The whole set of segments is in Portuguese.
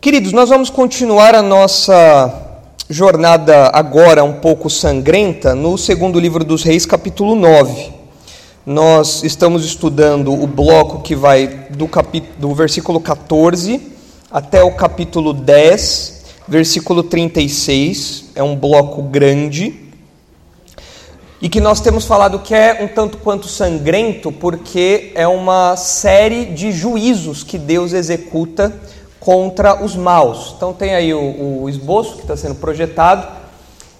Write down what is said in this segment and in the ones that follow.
Queridos, nós vamos continuar a nossa jornada agora um pouco sangrenta no segundo livro dos Reis, capítulo 9. Nós estamos estudando o bloco que vai do, do versículo 14 até o capítulo 10, versículo 36. É um bloco grande. E que nós temos falado que é um tanto quanto sangrento, porque é uma série de juízos que Deus executa contra os maus. Então tem aí o, o esboço que está sendo projetado.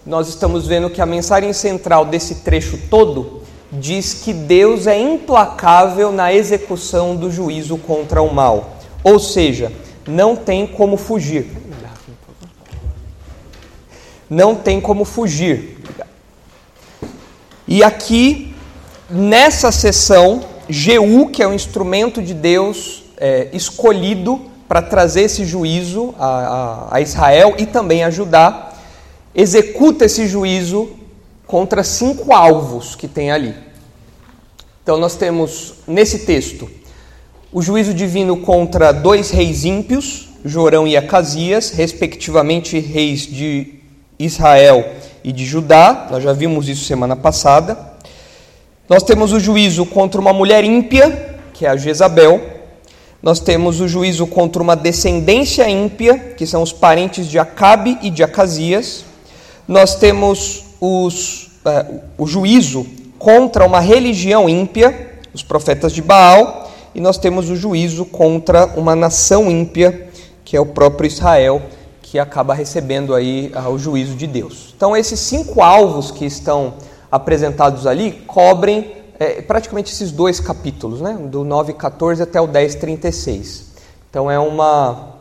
Nós estamos vendo que a mensagem central desse trecho todo diz que Deus é implacável na execução do juízo contra o mal. Ou seja, não tem como fugir. Não tem como fugir. E aqui, nessa sessão, Jeú, que é o instrumento de Deus é, escolhido para trazer esse juízo a, a, a Israel e também a Judá, executa esse juízo contra cinco alvos que tem ali. Então, nós temos nesse texto o juízo divino contra dois reis ímpios, Jorão e Acasias, respectivamente reis de Israel e de Judá. Nós já vimos isso semana passada. Nós temos o juízo contra uma mulher ímpia, que é a Jezabel. Nós temos o juízo contra uma descendência ímpia, que são os parentes de Acabe e de Acasias. Nós temos os, uh, o juízo contra uma religião ímpia, os profetas de Baal. E nós temos o juízo contra uma nação ímpia, que é o próprio Israel, que acaba recebendo aí uh, o juízo de Deus. Então, esses cinco alvos que estão apresentados ali cobrem é, praticamente esses dois capítulos, né? do 9,14 até o 10,36. Então é uma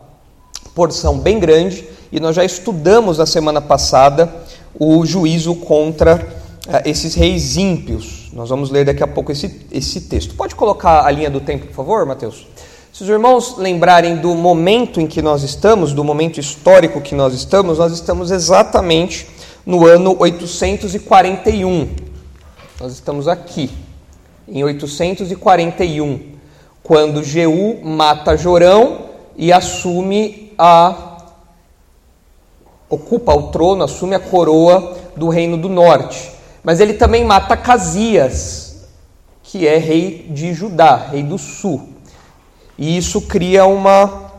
porção bem grande e nós já estudamos na semana passada o juízo contra é, esses reis ímpios. Nós vamos ler daqui a pouco esse, esse texto. Pode colocar a linha do tempo, por favor, Mateus? Se os irmãos lembrarem do momento em que nós estamos, do momento histórico que nós estamos, nós estamos exatamente no ano 841. Nós estamos aqui em 841, quando Jeú mata Jorão e assume a ocupa o trono, assume a coroa do reino do norte. Mas ele também mata Casias, que é rei de Judá, rei do sul. E isso cria uma,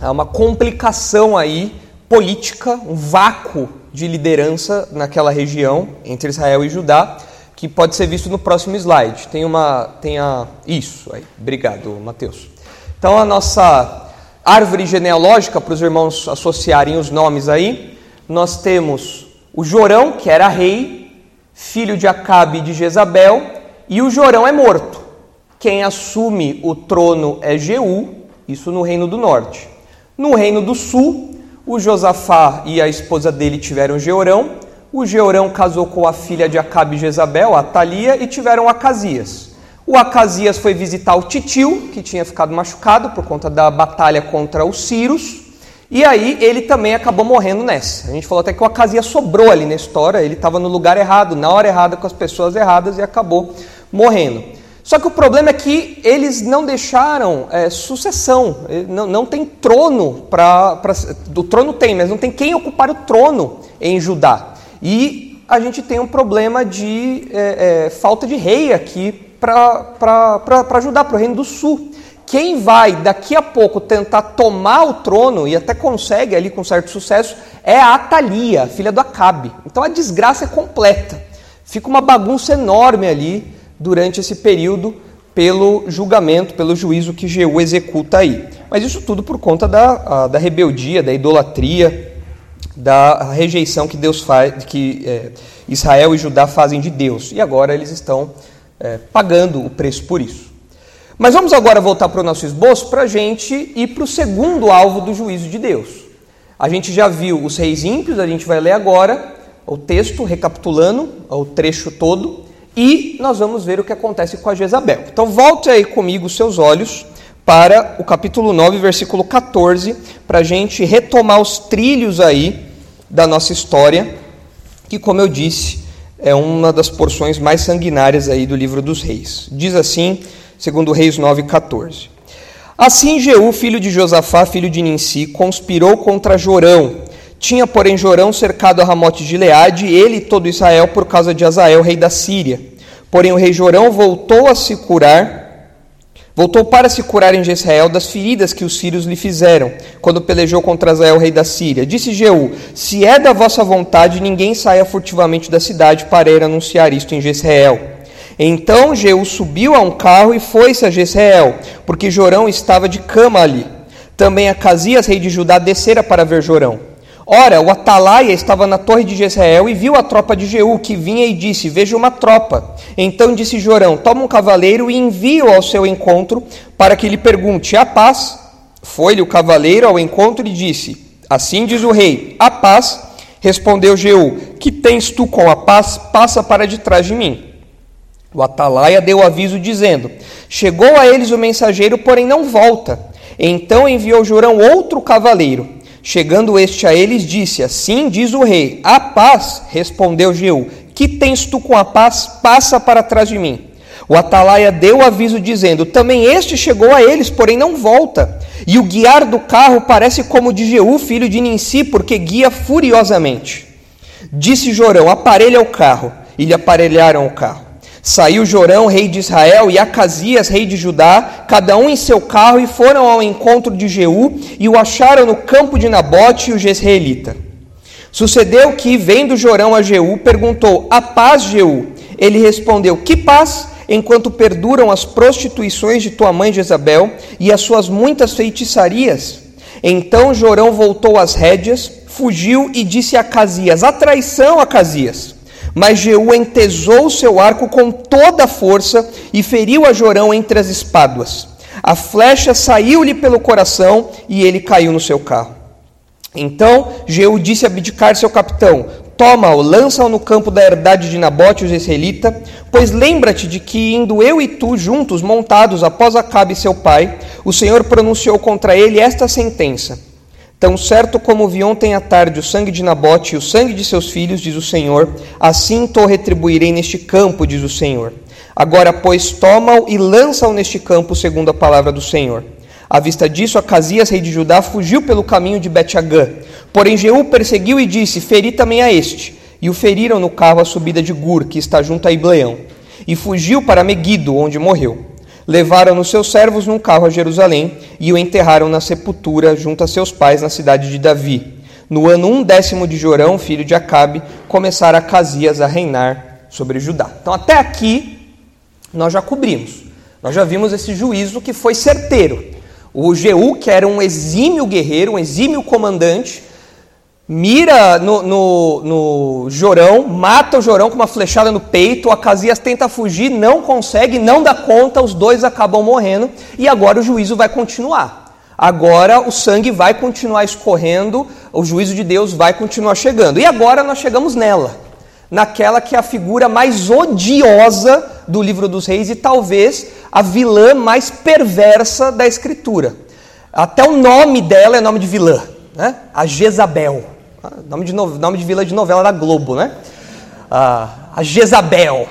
uma complicação aí política, um vácuo de liderança naquela região entre Israel e Judá que pode ser visto no próximo slide. Tem uma, tem a, isso aí. Obrigado, Mateus. Então a nossa árvore genealógica para os irmãos associarem os nomes aí, nós temos o Jorão, que era rei, filho de Acabe e de Jezabel, e o Jorão é morto. Quem assume o trono é Jeú, isso no reino do norte. No reino do sul, o Josafá e a esposa dele tiveram Jeorão, o Georão casou com a filha de Acabe e Jezabel, a Thalia, e tiveram Acasias. O Acasias foi visitar o titio, que tinha ficado machucado por conta da batalha contra os Círios, e aí ele também acabou morrendo nessa. A gente falou até que o Acasias sobrou ali na história, ele estava no lugar errado, na hora errada, com as pessoas erradas e acabou morrendo. Só que o problema é que eles não deixaram é, sucessão, não, não tem trono para. O trono tem, mas não tem quem ocupar o trono em Judá. E a gente tem um problema de é, é, falta de rei aqui para ajudar para o Reino do Sul. Quem vai daqui a pouco tentar tomar o trono, e até consegue ali com certo sucesso, é a Atalia, filha do Acabe. Então a desgraça é completa. Fica uma bagunça enorme ali durante esse período pelo julgamento, pelo juízo que Jeú executa aí. Mas isso tudo por conta da, da rebeldia, da idolatria, da rejeição que Deus faz, que é, Israel e Judá fazem de Deus. E agora eles estão é, pagando o preço por isso. Mas vamos agora voltar para o nosso esboço para a gente ir para o segundo alvo do juízo de Deus. A gente já viu os reis ímpios, a gente vai ler agora o texto, recapitulando o trecho todo, e nós vamos ver o que acontece com a Jezabel. Então volte aí comigo seus olhos para o capítulo 9, versículo 14, para a gente retomar os trilhos aí da nossa história, que, como eu disse, é uma das porções mais sanguinárias aí do livro dos reis. Diz assim, segundo Reis 9,14. Assim Jeú, filho de Josafá, filho de Ninsi, conspirou contra Jorão. Tinha, porém, Jorão cercado a Ramote de Leade, ele e todo Israel, por causa de Azael, rei da Síria. Porém, o rei Jorão voltou a se curar, voltou para se curar em Jezreel das feridas que os sírios lhe fizeram, quando pelejou contra Azael, rei da Síria. Disse Jeú: Se é da vossa vontade, ninguém saia furtivamente da cidade para ir anunciar isto em Jezreel. Então Jeú subiu a um carro e foi-se a Jezreel, porque Jorão estava de cama ali. Também Acasias, rei de Judá, descera para ver Jorão. Ora, o atalaia estava na torre de Jezreel e viu a tropa de Jeú, que vinha e disse: Veja uma tropa. Então disse Jorão: Toma um cavaleiro e envie-o ao seu encontro, para que lhe pergunte: A paz? Foi-lhe o cavaleiro ao encontro e disse: Assim diz o rei: A paz? Respondeu Jeú: Que tens tu com a paz? Passa para de trás de mim. O atalaia deu aviso dizendo: Chegou a eles o mensageiro, porém não volta. Então enviou Jorão outro cavaleiro. Chegando este a eles, disse: Assim diz o rei: A paz, respondeu Jeú. Que tens tu com a paz? Passa para trás de mim. O atalaia deu aviso dizendo: Também este chegou a eles, porém não volta. E o guiar do carro parece como de Jeú, filho de Ninsi, porque guia furiosamente. Disse Jorão: Aparelha o carro. E lhe aparelharam o carro. Saiu Jorão, rei de Israel, e Acasias, rei de Judá, cada um em seu carro, e foram ao encontro de Jeú, e o acharam no campo de Nabote, o jezreelita. Sucedeu que, vendo Jorão a Jeú, perguntou: A paz, Jeú? Ele respondeu: Que paz? Enquanto perduram as prostituições de tua mãe Jezabel e as suas muitas feitiçarias. Então Jorão voltou às rédeas, fugiu e disse a Acasias: A traição, Acasias! Mas Jeú entesou seu arco com toda a força e feriu a Jorão entre as espáduas. A flecha saiu-lhe pelo coração e ele caiu no seu carro. Então Jeú disse a Abdicar, seu capitão: Toma-o, lança-o no campo da herdade de Nabote, os israelita, pois lembra-te de que, indo eu e tu juntos, montados após Acabe seu pai, o Senhor pronunciou contra ele esta sentença: Tão certo como vi ontem à tarde o sangue de Nabote e o sangue de seus filhos, diz o Senhor, assim to retribuirei neste campo, diz o Senhor. Agora, pois, toma-o e lança-o neste campo, segundo a palavra do Senhor. À vista disso, Acasias, rei de Judá, fugiu pelo caminho de Bet-Agã. Porém, Jeú perseguiu e disse: Feri também a este. E o feriram no carro à subida de Gur, que está junto a Ibleão. E fugiu para Meguido, onde morreu. Levaram os seus servos num carro a Jerusalém e o enterraram na sepultura junto a seus pais na cidade de Davi. No ano um décimo de Jorão, filho de Acabe, começara Casias a reinar sobre Judá. Então, até aqui, nós já cobrimos. Nós já vimos esse juízo que foi certeiro. O Jeú, que era um exímio guerreiro, um exímio comandante, mira no, no, no, Jorão, mata o Jorão com uma flechada no peito, o Acasias tenta fugir, não consegue, não dá conta, os dois acabam morrendo, e agora o juízo vai continuar. Agora o sangue vai continuar escorrendo, o juízo de Deus vai continuar chegando. E agora nós chegamos nela, naquela que é a figura mais odiosa do livro dos reis e talvez a vilã mais perversa da escritura. Até o nome dela é nome de vilã, né? A Jezabel. Nome de, no... nome de vila de novela da Globo, né? Ah, a Jezabel.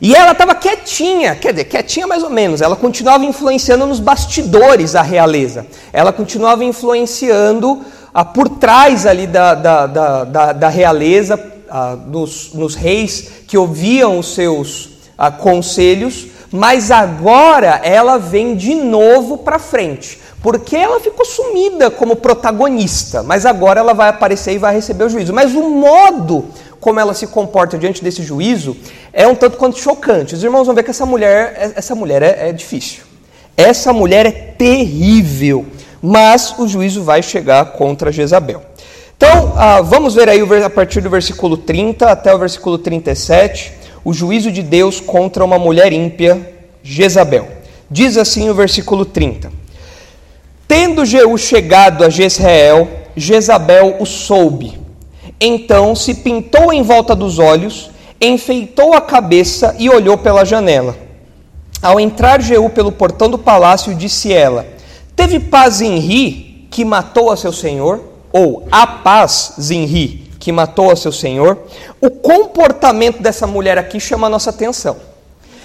E ela estava quietinha, quer dizer, quietinha mais ou menos. Ela continuava influenciando nos bastidores a realeza. Ela continuava influenciando ah, por trás ali da, da, da, da, da realeza, ah, nos, reis que ouviam os seus ah, conselhos. Mas agora ela vem de novo para frente porque ela ficou sumida como protagonista, mas agora ela vai aparecer e vai receber o juízo. Mas o modo como ela se comporta diante desse juízo é um tanto quanto chocante. Os irmãos vão ver que essa mulher, essa mulher é, é difícil. Essa mulher é terrível, mas o juízo vai chegar contra Jezabel. Então, ah, vamos ver aí a partir do versículo 30 até o versículo 37, o juízo de Deus contra uma mulher ímpia, Jezabel. Diz assim o versículo 30. Tendo Jeú chegado a Jezreel, Jezabel o soube. Então se pintou em volta dos olhos, enfeitou a cabeça e olhou pela janela. Ao entrar Jeú pelo portão do palácio, disse ela: Teve paz Zinri, que matou a seu senhor? Ou a paz Zinri, que matou a seu senhor? O comportamento dessa mulher aqui chama a nossa atenção.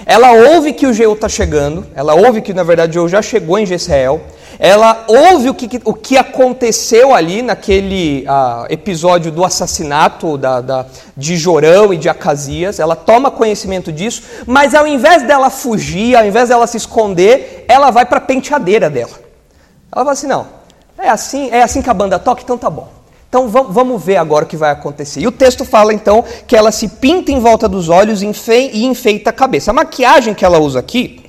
ela ouve que o Jeú está chegando, ela ouve que na verdade o Jeú já chegou em Jezreel, ela ouve o que, o que aconteceu ali naquele uh, episódio do assassinato da, da, de Jorão e de Acasias, ela toma conhecimento disso, mas ao invés dela fugir, ao invés dela se esconder, ela vai para a penteadeira dela. Ela fala assim: não, é assim, é assim que a banda toca, então tá bom. Então vamos ver agora o que vai acontecer. E o texto fala então que ela se pinta em volta dos olhos e enfeita a cabeça. A maquiagem que ela usa aqui,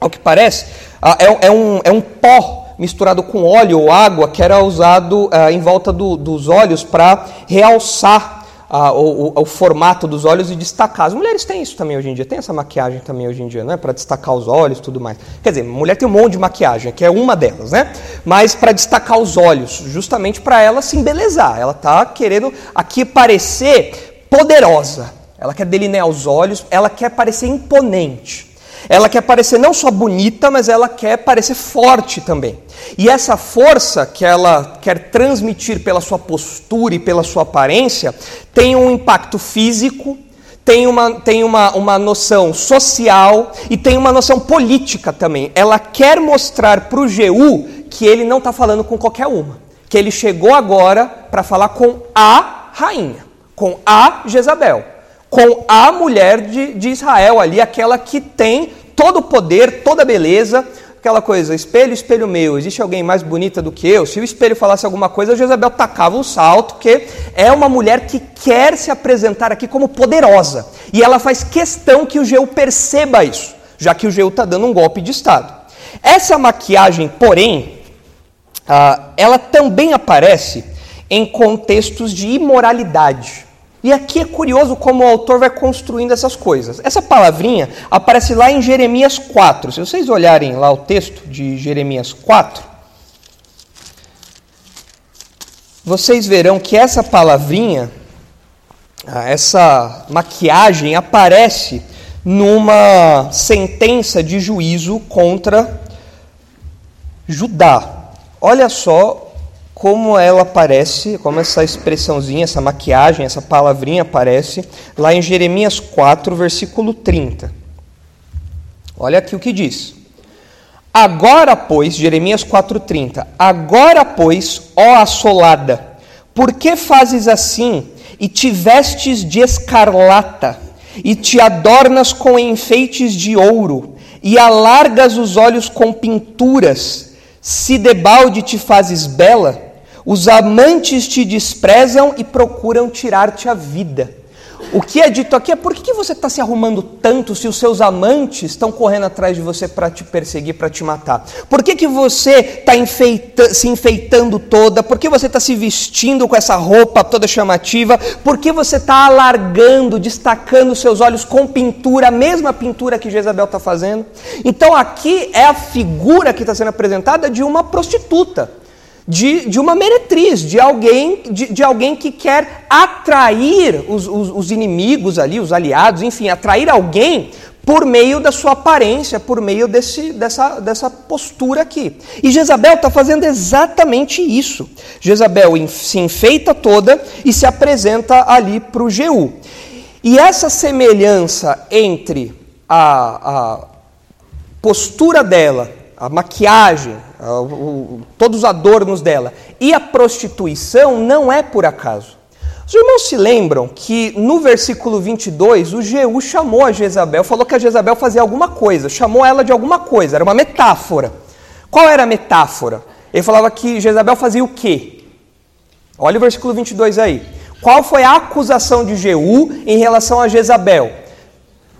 ao que parece, ah, é, é, um, é um pó misturado com óleo ou água que era usado uh, em volta do, dos olhos para realçar uh, o, o, o, formato dos olhos e destacar. As mulheres têm isso também hoje em dia, tem essa maquiagem também hoje em dia, né? Para destacar os olhos e tudo mais. Quer dizer, mulher tem um monte de maquiagem, que é uma delas, né? Mas para destacar os olhos, justamente para ela se embelezar. Ela está querendo aqui parecer poderosa. Ela quer delinear os olhos, ela quer parecer imponente. Ela quer parecer não só bonita, mas ela quer parecer forte também. E essa força que ela quer transmitir pela sua postura e pela sua aparência tem um impacto físico, tem uma, tem uma, uma noção social e tem uma noção política também. Ela quer mostrar para o Jeú que ele não está falando com qualquer uma, que ele chegou agora para falar com a rainha, com a Jezabel com a mulher de, de Israel ali, aquela que tem todo o poder, toda a beleza, aquela coisa, espelho, espelho meu, existe alguém mais bonita do que eu? Se o espelho falasse alguma coisa, Jezabel tacava um salto, porque é uma mulher que quer se apresentar aqui como poderosa. E ela faz questão que o Geu perceba isso, já que o Geu está dando um golpe de Estado. Essa maquiagem, porém, ah, ela também aparece em contextos de imoralidade. E aqui é curioso como o autor vai construindo essas coisas. Essa palavrinha aparece lá em Jeremias 4. Se vocês olharem lá o texto de Jeremias 4, vocês verão que essa palavrinha, ah, essa maquiagem, aparece numa sentença de juízo contra Judá. Olha só como ela aparece, como essa expressãozinha, essa maquiagem, essa palavrinha aparece lá em Jeremias 4, versículo 30. Olha aqui o que diz. Agora, pois, Jeremias 4:30. Agora, pois, ó assolada, por que fazes assim e te vestes de escarlata e te adornas com enfeites de ouro e alargas os olhos com pinturas? Se debalde te fazes bela, os amantes te desprezam e procuram tirar-te a vida. O que é dito aqui é por que você está se arrumando tanto se os seus amantes estão correndo atrás de você para te perseguir, para te matar? Por que, que você está enfeita, se enfeitando toda? Por que você está se vestindo com essa roupa toda chamativa? Por que você está alargando, destacando seus olhos com pintura, a mesma pintura que Jezabel está fazendo? Então aqui é a figura que está sendo apresentada de uma prostituta de, de uma meretriz, de alguém, de, de alguém que quer atrair os, os, os inimigos ali, os aliados, enfim, atrair alguém por meio da sua aparência, por meio desse, dessa, dessa postura aqui. E Jezabel está fazendo exatamente isso. Jezabel se enfeita toda e se apresenta ali para o Jeú. E essa semelhança entre a, a postura dela, a maquiagem, todos os adornos dela. E a prostituição não é por acaso. Os irmãos se lembram que no versículo 22 o Jeú chamou a Jezabel, falou que a Jezabel fazia alguma coisa, chamou ela de alguma coisa, era uma metáfora. Qual era a metáfora? Ele falava que Jezabel fazia o quê? Olha o versículo 22 aí. Qual foi a acusação de Jeú em relação a Jezabel?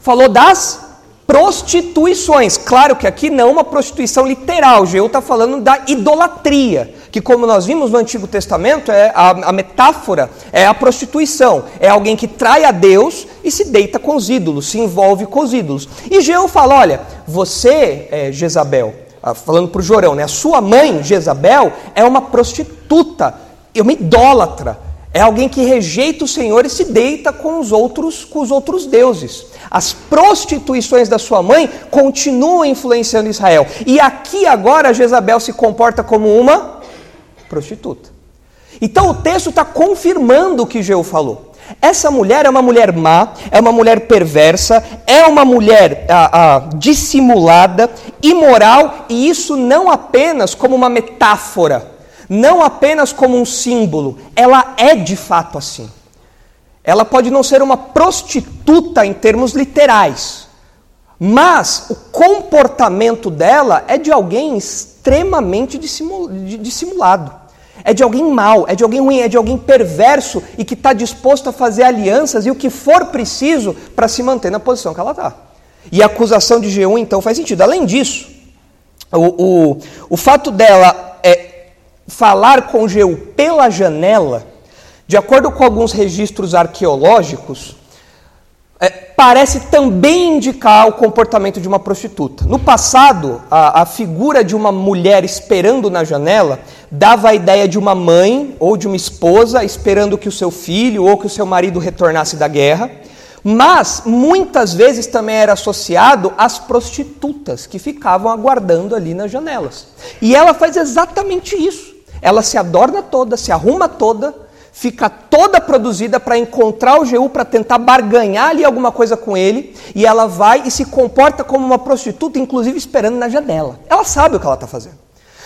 Falou das prostituições. Claro que aqui não uma prostituição literal, Geu está falando da idolatria, que como nós vimos no Antigo Testamento, é a, a, metáfora é a prostituição, é alguém que trai a Deus e se deita com os ídolos, se envolve com os ídolos. E Geu fala, olha, você, é, Jezabel, ah, falando para o Jorão, né, a sua mãe, Jezabel, é uma prostituta, é uma idólatra, é alguém que rejeita o Senhor e se deita com os outros, com os outros deuses. As prostituições da sua mãe continuam influenciando Israel. E aqui agora Jezabel se comporta como uma prostituta. Então o texto está confirmando o que Jeú falou. Essa mulher é uma mulher má, é uma mulher perversa, é uma mulher ah, ah, dissimulada, imoral, e isso não apenas como uma metáfora, não apenas como um símbolo, ela é de fato assim. Ela pode não ser uma prostituta em termos literais, mas o comportamento dela é de alguém extremamente dissimulado. É de alguém mau, é de alguém ruim, é de alguém perverso e que está disposto a fazer alianças e o que for preciso para se manter na posição que ela está. E a acusação de G1 então faz sentido. Além disso, o, o, o fato dela falar com G1 pela janela, de acordo com alguns registros arqueológicos, é, parece também indicar o comportamento de uma prostituta. No passado, a, a, figura de uma mulher esperando na janela dava a ideia de uma mãe ou de uma esposa esperando que o seu filho ou que o seu marido retornasse da guerra, mas muitas vezes também era associado às prostitutas que ficavam aguardando ali nas janelas. E ela faz exatamente isso. Ela se adorna toda, se arruma toda, fica toda produzida para encontrar o GU, para tentar barganhar ali alguma coisa com ele, e ela vai e se comporta como uma prostituta, inclusive esperando na janela. Ela sabe o que ela está fazendo.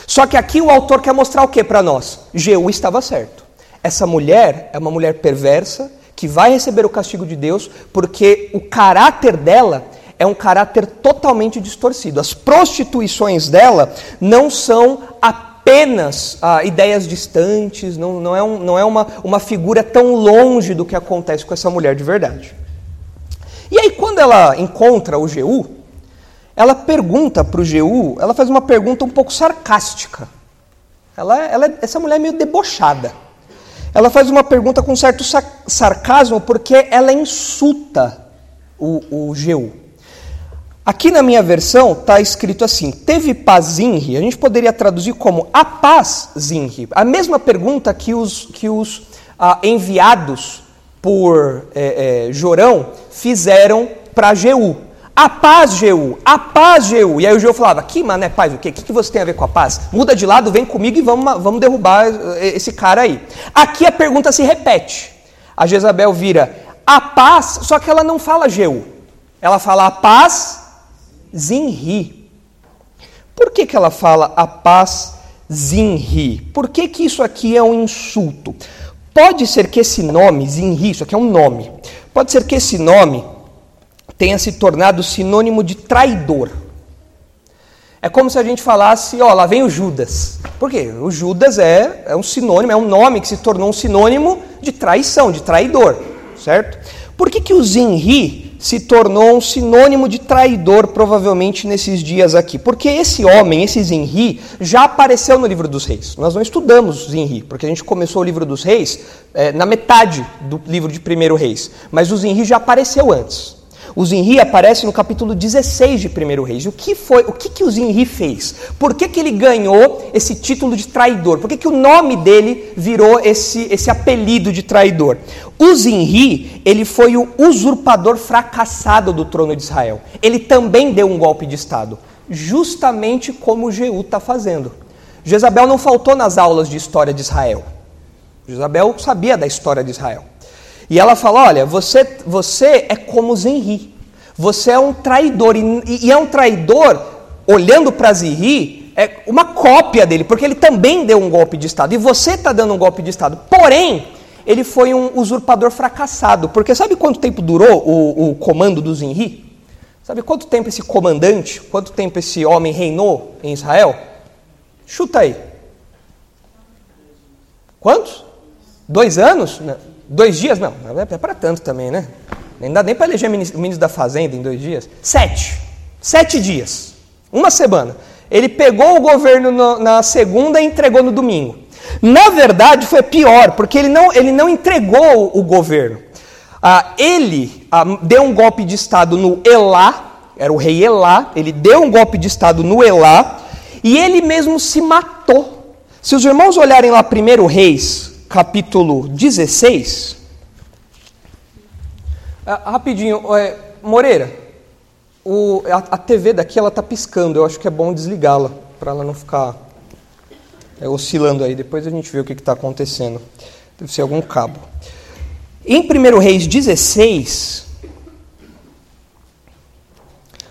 Só que aqui o autor quer mostrar o que para nós? GU estava certo. Essa mulher é uma mulher perversa que vai receber o castigo de Deus porque o caráter dela é um caráter totalmente distorcido. As prostituições dela não são apenas apenas ah, ideias distantes, não, não é, um, não é uma, uma figura tão longe do que acontece com essa mulher de verdade. E aí, quando ela encontra o Geu, ela pergunta para o Geu, ela faz uma pergunta um pouco sarcástica. Ela, ela, essa mulher é meio debochada. Ela faz uma pergunta com certo sarcasmo porque ela insulta o, o. Aqui na minha versão está escrito assim: teve paz Zinri, a gente poderia traduzir como a paz Zinri. A mesma pergunta que os, que os ah, enviados por é, é, Jorão fizeram para Jeú. A paz, Jeú, a paz, Jeú. E aí o Jeú falava: Que mané, paz, o quê? O que, que você tem a ver com a paz? Muda de lado, vem comigo e vamos, vamos derrubar eh, esse cara aí. Aqui a pergunta se repete. A Jezabel vira a paz, só que ela não fala Jeú. Ela fala a paz Zinri. Por que, que ela fala a paz Zinri? Por que, que isso aqui é um insulto? Pode ser que esse nome, Zinri, isso aqui é um nome, pode ser que esse nome tenha se tornado sinônimo de traidor. É como se a gente falasse, ó, lá vem o Judas. Por quê? O Judas é, é um sinônimo, é um nome que se tornou um sinônimo de traição, de traidor, certo? Por que, que o Zinri se tornou um sinônimo de traidor, provavelmente, nesses dias aqui. Porque esse homem, esse Zinri, já apareceu no livro dos reis. Nós não estudamos Zinri, porque a gente começou o livro dos reis é, na metade do livro de primeiro reis. Mas o Zinri já apareceu antes. O Zinri aparece no capítulo 16 de 1 Reis. O que foi? O que, que o Zinri fez? Por que, que ele ganhou esse título de traidor? Por que, que o nome dele virou esse, esse apelido de traidor? O Zinri, ele foi o usurpador fracassado do trono de Israel. Ele também deu um golpe de Estado, justamente como Jeú está fazendo. Jezabel não faltou nas aulas de história de Israel. Jezabel sabia da história de Israel. E ela fala: Olha, você, você é como Zenri. Você é um traidor. E, e é um traidor, olhando para Zenri, é uma cópia dele, porque ele também deu um golpe de Estado. E você está dando um golpe de Estado. Porém, ele foi um usurpador fracassado. Porque sabe quanto tempo durou o, o comando do Zenri? Sabe quanto tempo esse comandante, quanto tempo esse homem reinou em Israel? Chuta aí. Quantos? Dois anos? Não. Dois dias? Não, é para tanto também, né? Nem dá nem para eleger ministro da Fazenda em dois dias. Sete. Sete dias. Uma semana. Ele pegou o governo no, na segunda e entregou no domingo. Na verdade, foi pior, porque ele não, ele não entregou o, governo. Ah, ele ah, deu um golpe de Estado no Elá, era o rei Elá, ele deu um golpe de Estado no Elá, e ele mesmo se matou. Se os irmãos olharem lá, primeiro Reis, capítulo 16. Ah, rapidinho, é, Moreira, o, a, a, TV daqui ela está piscando, eu acho que é bom desligá-la, para ela não ficar é, oscilando aí. Depois a gente vê o que está acontecendo. Deve ser algum cabo. Em 1 Reis 16,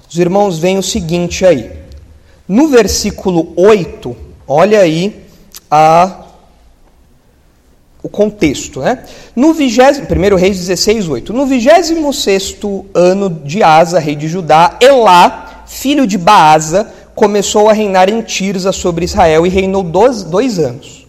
os irmãos veem o seguinte aí. No versículo 8, olha aí a, o contexto. Né? No 20, 1 Reis 16, 8. No 26 ano de Asa, rei de Judá, Elá, filho de Baasa, começou a reinar em Tirza sobre Israel e reinou dois, dois anos.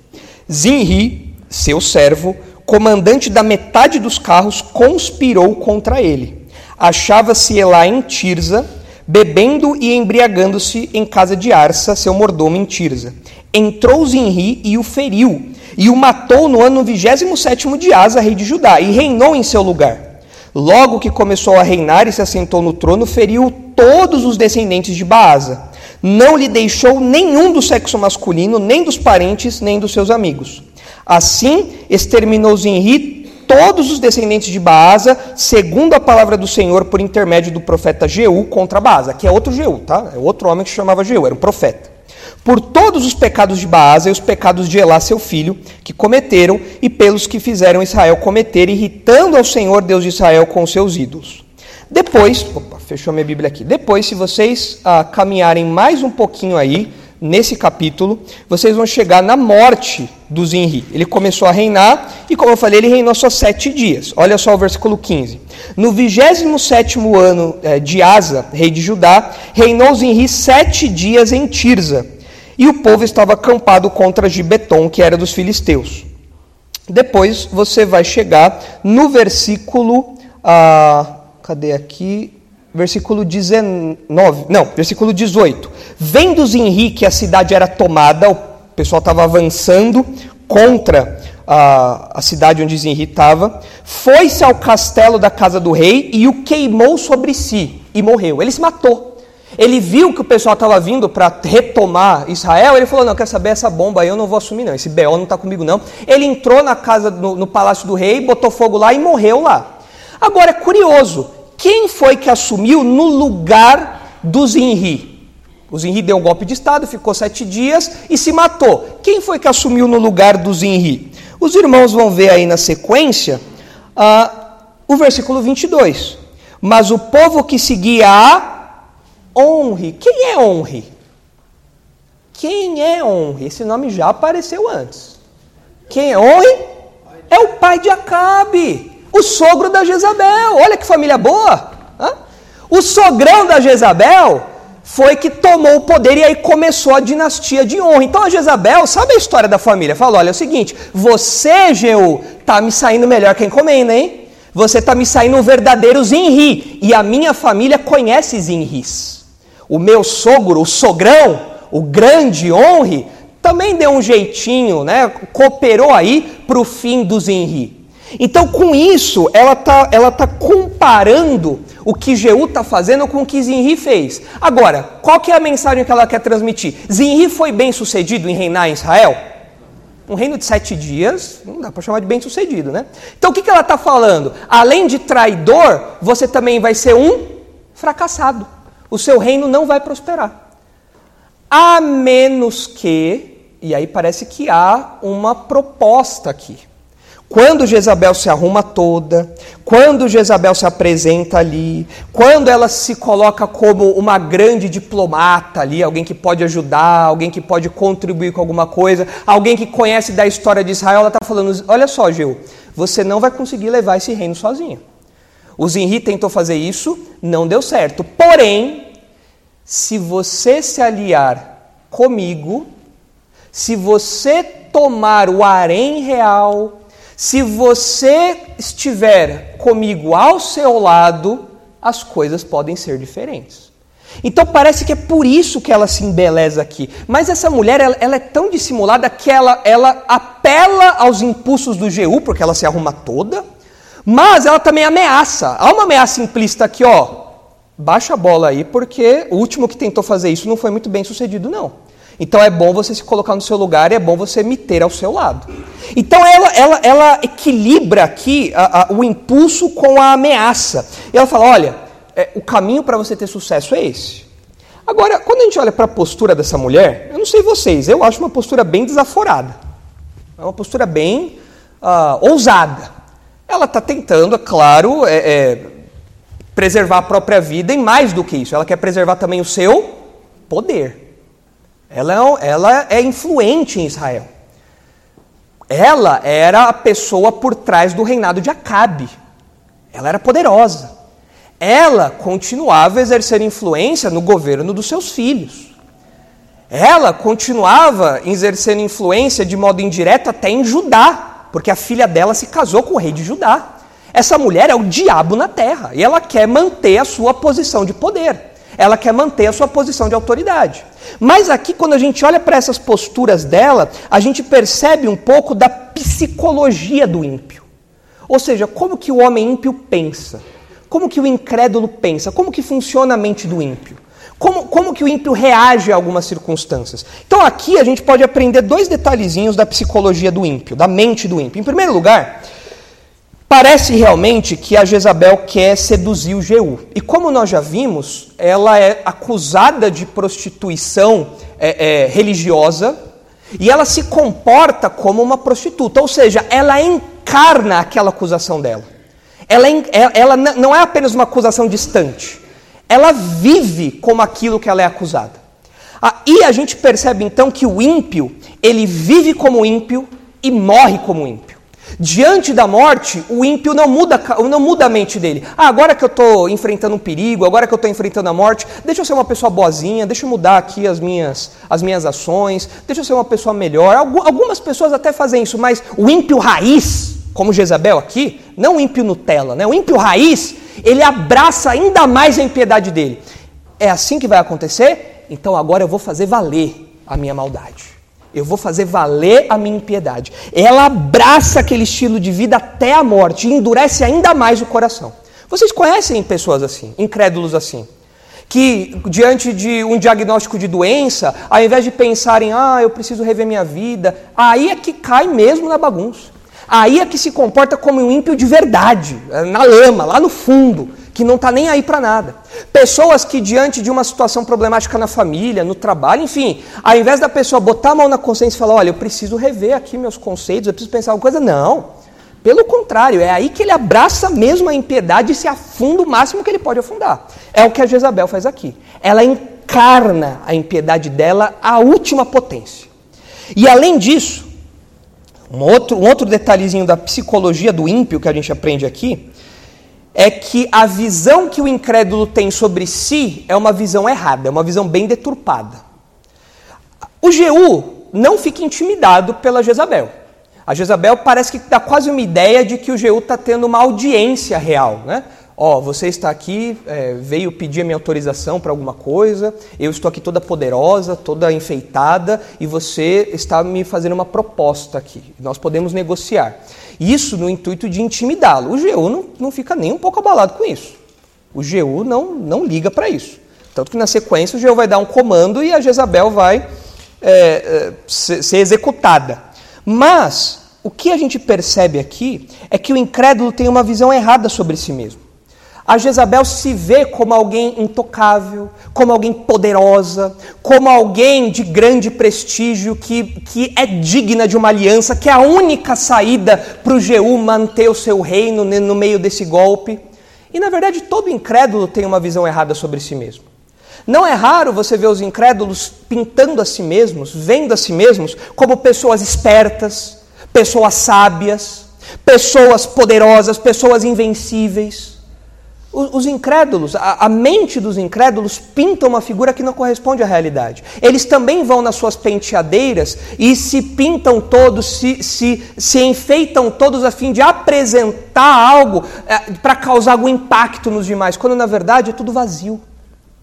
Zinri, seu servo, comandante da metade dos carros, conspirou contra ele. Achava-se Elá em Tirza, bebendo e embriagando-se em casa de Arsa, seu mordomo em Tirza. Entrou Zinri e o feriu, e o matou no ano 27 de Asa, rei de Judá, e reinou em seu lugar. Logo que começou a reinar e se assentou no trono, feriu todos os descendentes de Baasa. Não lhe deixou nenhum do sexo masculino, nem dos parentes, nem dos seus amigos. Assim, exterminou Zinri todos os descendentes de Baasa, segundo a palavra do Senhor por intermédio do profeta Jeú contra Baasa, que é outro Jeú, tá? É outro homem que se chamava Jeú, era um profeta. Por todos os pecados de Baasa e os pecados de Elá, seu filho, que cometeram, e pelos que fizeram Israel cometer, irritando ao Senhor Deus de Israel com seus ídolos. Depois, opa, fechou minha Bíblia aqui. Depois, se vocês ah, caminharem mais um pouquinho aí, nesse capítulo, vocês vão chegar na morte do Zinri. Ele começou a reinar e, como eu falei, ele reinou só sete dias. Olha só o versículo 15. No 27 ano eh, de Asa, rei de Judá, reinou Zinri sete dias em Tirza. E o povo estava acampado contra Gibeton, que era dos filisteus. Depois você vai chegar no versículo. Ah, cadê aqui? versículo 19, não, versículo 18. Vendo Zinri que a cidade era tomada, o pessoal estava avançando contra a, a cidade onde Zinri estava, foi-se ao castelo da casa do rei e o queimou sobre si e morreu. Ele se matou. Ele viu que o pessoal estava vindo para retomar Israel, ele falou: Não, quer saber essa bomba aí, eu não vou assumir, não. Esse BO não está comigo, não. Ele entrou na casa, no, no palácio do rei, botou fogo lá e morreu lá. Agora é curioso, quem foi que assumiu no lugar do Zinri? O Zinri deu um golpe de Estado, ficou sete dias e se matou. Quem foi que assumiu no lugar do Zinri? Os irmãos vão ver aí na sequência uh, o versículo 22. Mas o povo que seguia a honre. Quem é honre? Quem é honre? Esse nome já apareceu antes. Quem é honre? É o pai de Acabe o sogro da Jezabel. Olha que família boa! Hã? O sogrão da Jezabel foi que tomou o poder e aí começou a dinastia de honra. Então a Jezabel, sabe a história da família? Falou: olha, é o seguinte, você, Jeú, tá me saindo melhor que a encomenda, hein? Você tá me saindo um verdadeiro Zinri. E a minha família conhece Zinris. O meu sogro, o sogrão, o grande honre, também deu um jeitinho, né? Cooperou aí para o fim do Zinri. Então, com isso, ela está ela tá comparando o que Jeú está fazendo com o que Zinri fez. Agora, qual que é a mensagem que ela quer transmitir? Zinri foi bem sucedido em reinar em Israel? Um reino de sete dias, não dá para chamar de bem sucedido, né? Então, o que, que ela está falando? Além de traidor, você também vai ser um fracassado. O seu reino não vai prosperar. A menos que, e aí parece que há uma proposta aqui. Quando Jezabel se arruma toda, quando Jezabel se apresenta ali, quando ela se coloca como uma grande diplomata ali, alguém que pode ajudar, alguém que pode contribuir com alguma coisa, alguém que conhece da história de Israel, ela está falando: olha só, Gil, você não vai conseguir levar esse reino sozinho. O Zinri tentou fazer isso, não deu certo. Porém, se você se aliar comigo, se você tomar o harém real, se você estiver comigo ao seu lado, as coisas podem ser diferentes. Então parece que é por isso que ela se embeleza aqui. Mas essa mulher, ela, ela, é tão dissimulada que ela, ela apela aos impulsos do Jeú, porque ela se arruma toda, mas ela também ameaça. Há uma ameaça implícita aqui, ó. Baixa a bola aí, porque o último que tentou fazer isso não foi muito bem sucedido, não. Então é bom você se colocar no seu lugar e é bom você me ter ao seu lado. Então ela, ela, ela equilibra aqui a, a, o impulso com a ameaça. E ela fala: olha, é, o caminho para você ter sucesso é esse. Agora, quando a gente olha para a postura dessa mulher, eu não sei vocês, eu acho uma postura bem desaforada. É uma postura bem uh, ousada. Ela está tentando, é claro, é, é, preservar a própria vida e mais do que isso, ela quer preservar também o seu poder. Ela, é ela é influente em Israel. Ela era a pessoa por trás do reinado de Acabe. Ela era poderosa. Ela continuava a exercer influência no governo dos seus filhos. Ela continuava exercendo influência de modo indireto até em Judá, porque a filha dela se casou com o rei de Judá. Essa mulher é o diabo na terra e ela quer manter a sua posição de poder. Ela quer manter a sua posição de autoridade. Mas aqui, quando a gente olha para essas posturas dela, a gente percebe um pouco da psicologia do ímpio. Ou seja, como que o homem ímpio pensa? Como que o incrédulo pensa? Como que funciona a mente do ímpio? Como, como que o ímpio reage a algumas circunstâncias? Então aqui a gente pode aprender dois detalhezinhos da psicologia do ímpio, da mente do ímpio. Em primeiro lugar, Parece realmente que a Jezabel quer seduzir o Jeú. E como nós já vimos, ela é acusada de prostituição é, é, religiosa e ela se comporta como uma prostituta, ou seja, ela encarna aquela acusação dela. Ela, é, ela não é apenas uma acusação distante, ela vive como aquilo que ela é acusada. Ah, e a gente percebe então que o ímpio, ele vive como ímpio e morre como ímpio. Diante da morte, o ímpio não muda, não muda a mente dele. Ah, agora que eu estou enfrentando um perigo, agora que eu estou enfrentando a morte, deixa eu ser uma pessoa boazinha, deixa eu mudar aqui as minhas, as minhas ações, deixa eu ser uma pessoa melhor. Algumas pessoas até fazem isso, mas o ímpio raiz, como Jezabel aqui, não o ímpio Nutella, né? o ímpio raiz, ele abraça ainda mais a impiedade dele. É assim que vai acontecer? Então agora eu vou fazer valer a minha maldade. Eu vou fazer valer a minha impiedade. Ela abraça aquele estilo de vida até a morte e endurece ainda mais o coração. Vocês conhecem pessoas assim, incrédulos assim? Que diante de um diagnóstico de doença, ao invés de pensarem, ah, eu preciso rever minha vida, aí é que cai mesmo na bagunça. Aí é que se comporta como um ímpio de verdade, na lama, lá no fundo que não está nem aí para nada. Pessoas que, diante de uma situação problemática na família, no trabalho, enfim, ao invés da pessoa botar a mão na consciência e falar: olha, eu preciso rever aqui meus conceitos, eu preciso pensar alguma coisa, não. Pelo contrário, é aí que ele abraça mesmo a impiedade e se afunda o máximo que ele pode afundar. É o que a Jezabel faz aqui. Ela encarna a impiedade dela à última potência. E além disso, um outro, um outro detalhezinho da psicologia do ímpio que a gente aprende aqui é que a visão que o incrédulo tem sobre si é uma visão errada, é uma visão bem deturpada. O Jeú não fica intimidado pela Jezabel. A Jezabel parece que dá quase uma ideia de que o Jeú está tendo uma audiência real, né? Ó, oh, você está aqui, é, veio pedir a minha autorização para alguma coisa, eu estou aqui toda poderosa, toda enfeitada, e você está me fazendo uma proposta aqui. Nós podemos negociar. Isso no intuito de intimidá-lo. O GU não, não fica nem um pouco abalado com isso. O GU não, não liga para isso. Tanto que na sequência o GU vai dar um comando e a Jezabel vai é, é, ser, ser executada. Mas o que a gente percebe aqui é que o incrédulo tem uma visão errada sobre si mesmo. A Jezabel se vê como alguém intocável, como alguém poderosa, como alguém de grande prestígio, que, que é digna de uma aliança, que é a única saída para o Jeú manter o seu reino no meio desse golpe. E na verdade, todo incrédulo tem uma visão errada sobre si mesmo. Não é raro você ver os incrédulos pintando a si mesmos, vendo a si mesmos como pessoas espertas, pessoas sábias, pessoas poderosas, pessoas invencíveis. Os incrédulos, a, mente dos incrédulos pinta uma figura que não corresponde à realidade. Eles também vão nas suas penteadeiras e se pintam todos, se, se, se enfeitam todos a fim de apresentar algo é, para causar algum impacto nos demais, quando na verdade é tudo vazio.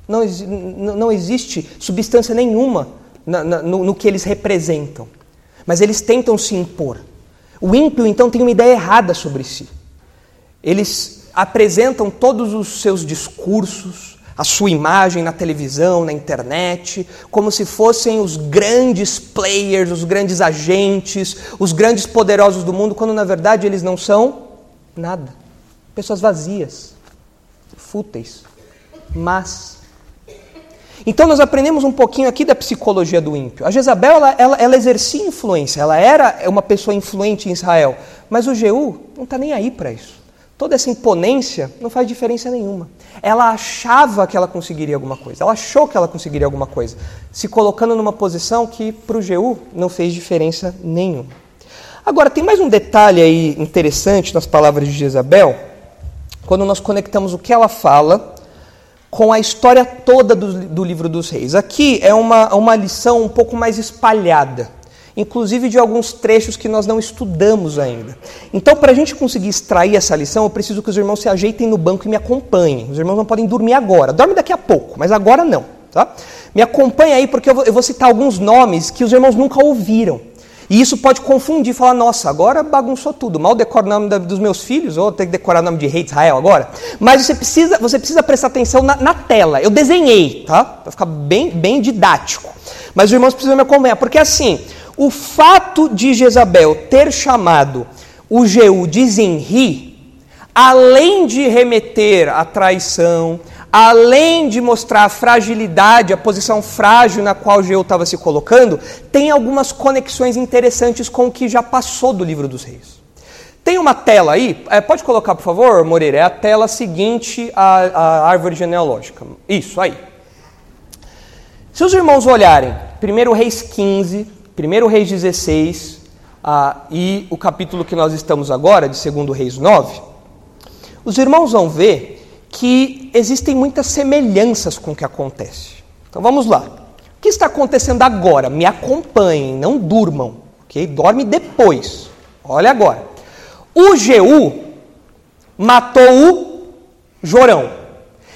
Não, não existe substância nenhuma na, na, no, no que eles representam. Mas eles tentam se impor. O ímpio, então, tem uma ideia errada sobre si. Eles apresentam todos os seus discursos, a sua imagem na televisão, na internet, como se fossem os grandes players, os grandes agentes, os grandes poderosos do mundo, quando na verdade eles não são nada. Pessoas vazias, fúteis, mas. Então nós aprendemos um pouquinho aqui da psicologia do ímpio. A Jezabel ela, ela, ela exercia influência, ela era uma pessoa influente em Israel, mas o Jeú não está nem aí para isso. Toda essa imponência não faz diferença nenhuma. Ela achava que ela conseguiria alguma coisa, ela achou que ela conseguiria alguma coisa, se colocando numa posição que para o Jeú não fez diferença nenhuma. Agora, tem mais um detalhe aí interessante nas palavras de Jezabel, quando nós conectamos o que ela fala com a história toda do, do livro dos reis. Aqui é uma, uma lição um pouco mais espalhada inclusive de alguns trechos que nós não estudamos ainda. Então, para a gente conseguir extrair essa lição, eu preciso que os irmãos se ajeitem no banco e me acompanhem. Os irmãos não podem dormir agora, dorme daqui a pouco, mas agora não. Tá? Me acompanhe aí, porque eu vou, citar alguns nomes que os irmãos nunca ouviram. E isso pode confundir, falar, nossa, agora bagunçou tudo, mal decoro o nome dos meus filhos, ou ter que decorar o nome de rei de Israel agora. Mas você precisa, você precisa prestar atenção na, na tela. Eu desenhei, tá? Para ficar bem, bem didático. Mas os irmãos precisam me acompanhar, porque assim, o fato de Jezabel ter chamado o Jeú de Zinri, além de remeter à traição, além de mostrar a fragilidade, a posição frágil na qual Jeú estava se colocando, tem algumas conexões interessantes com o que já passou do livro dos reis. Tem uma tela aí, é, pode colocar por favor, Moreira, é a tela seguinte à, à árvore genealógica. Isso, aí. Se os irmãos olharem, 1 Reis 15, 1 Reis 16 ah, e o capítulo que nós estamos agora, de 2 Reis 9, os irmãos vão ver que existem muitas semelhanças com o que acontece. Então vamos lá. O que está acontecendo agora? Me acompanhem, não durmam, ok? Dorme depois. Olha agora. O Jeú matou o Jorão.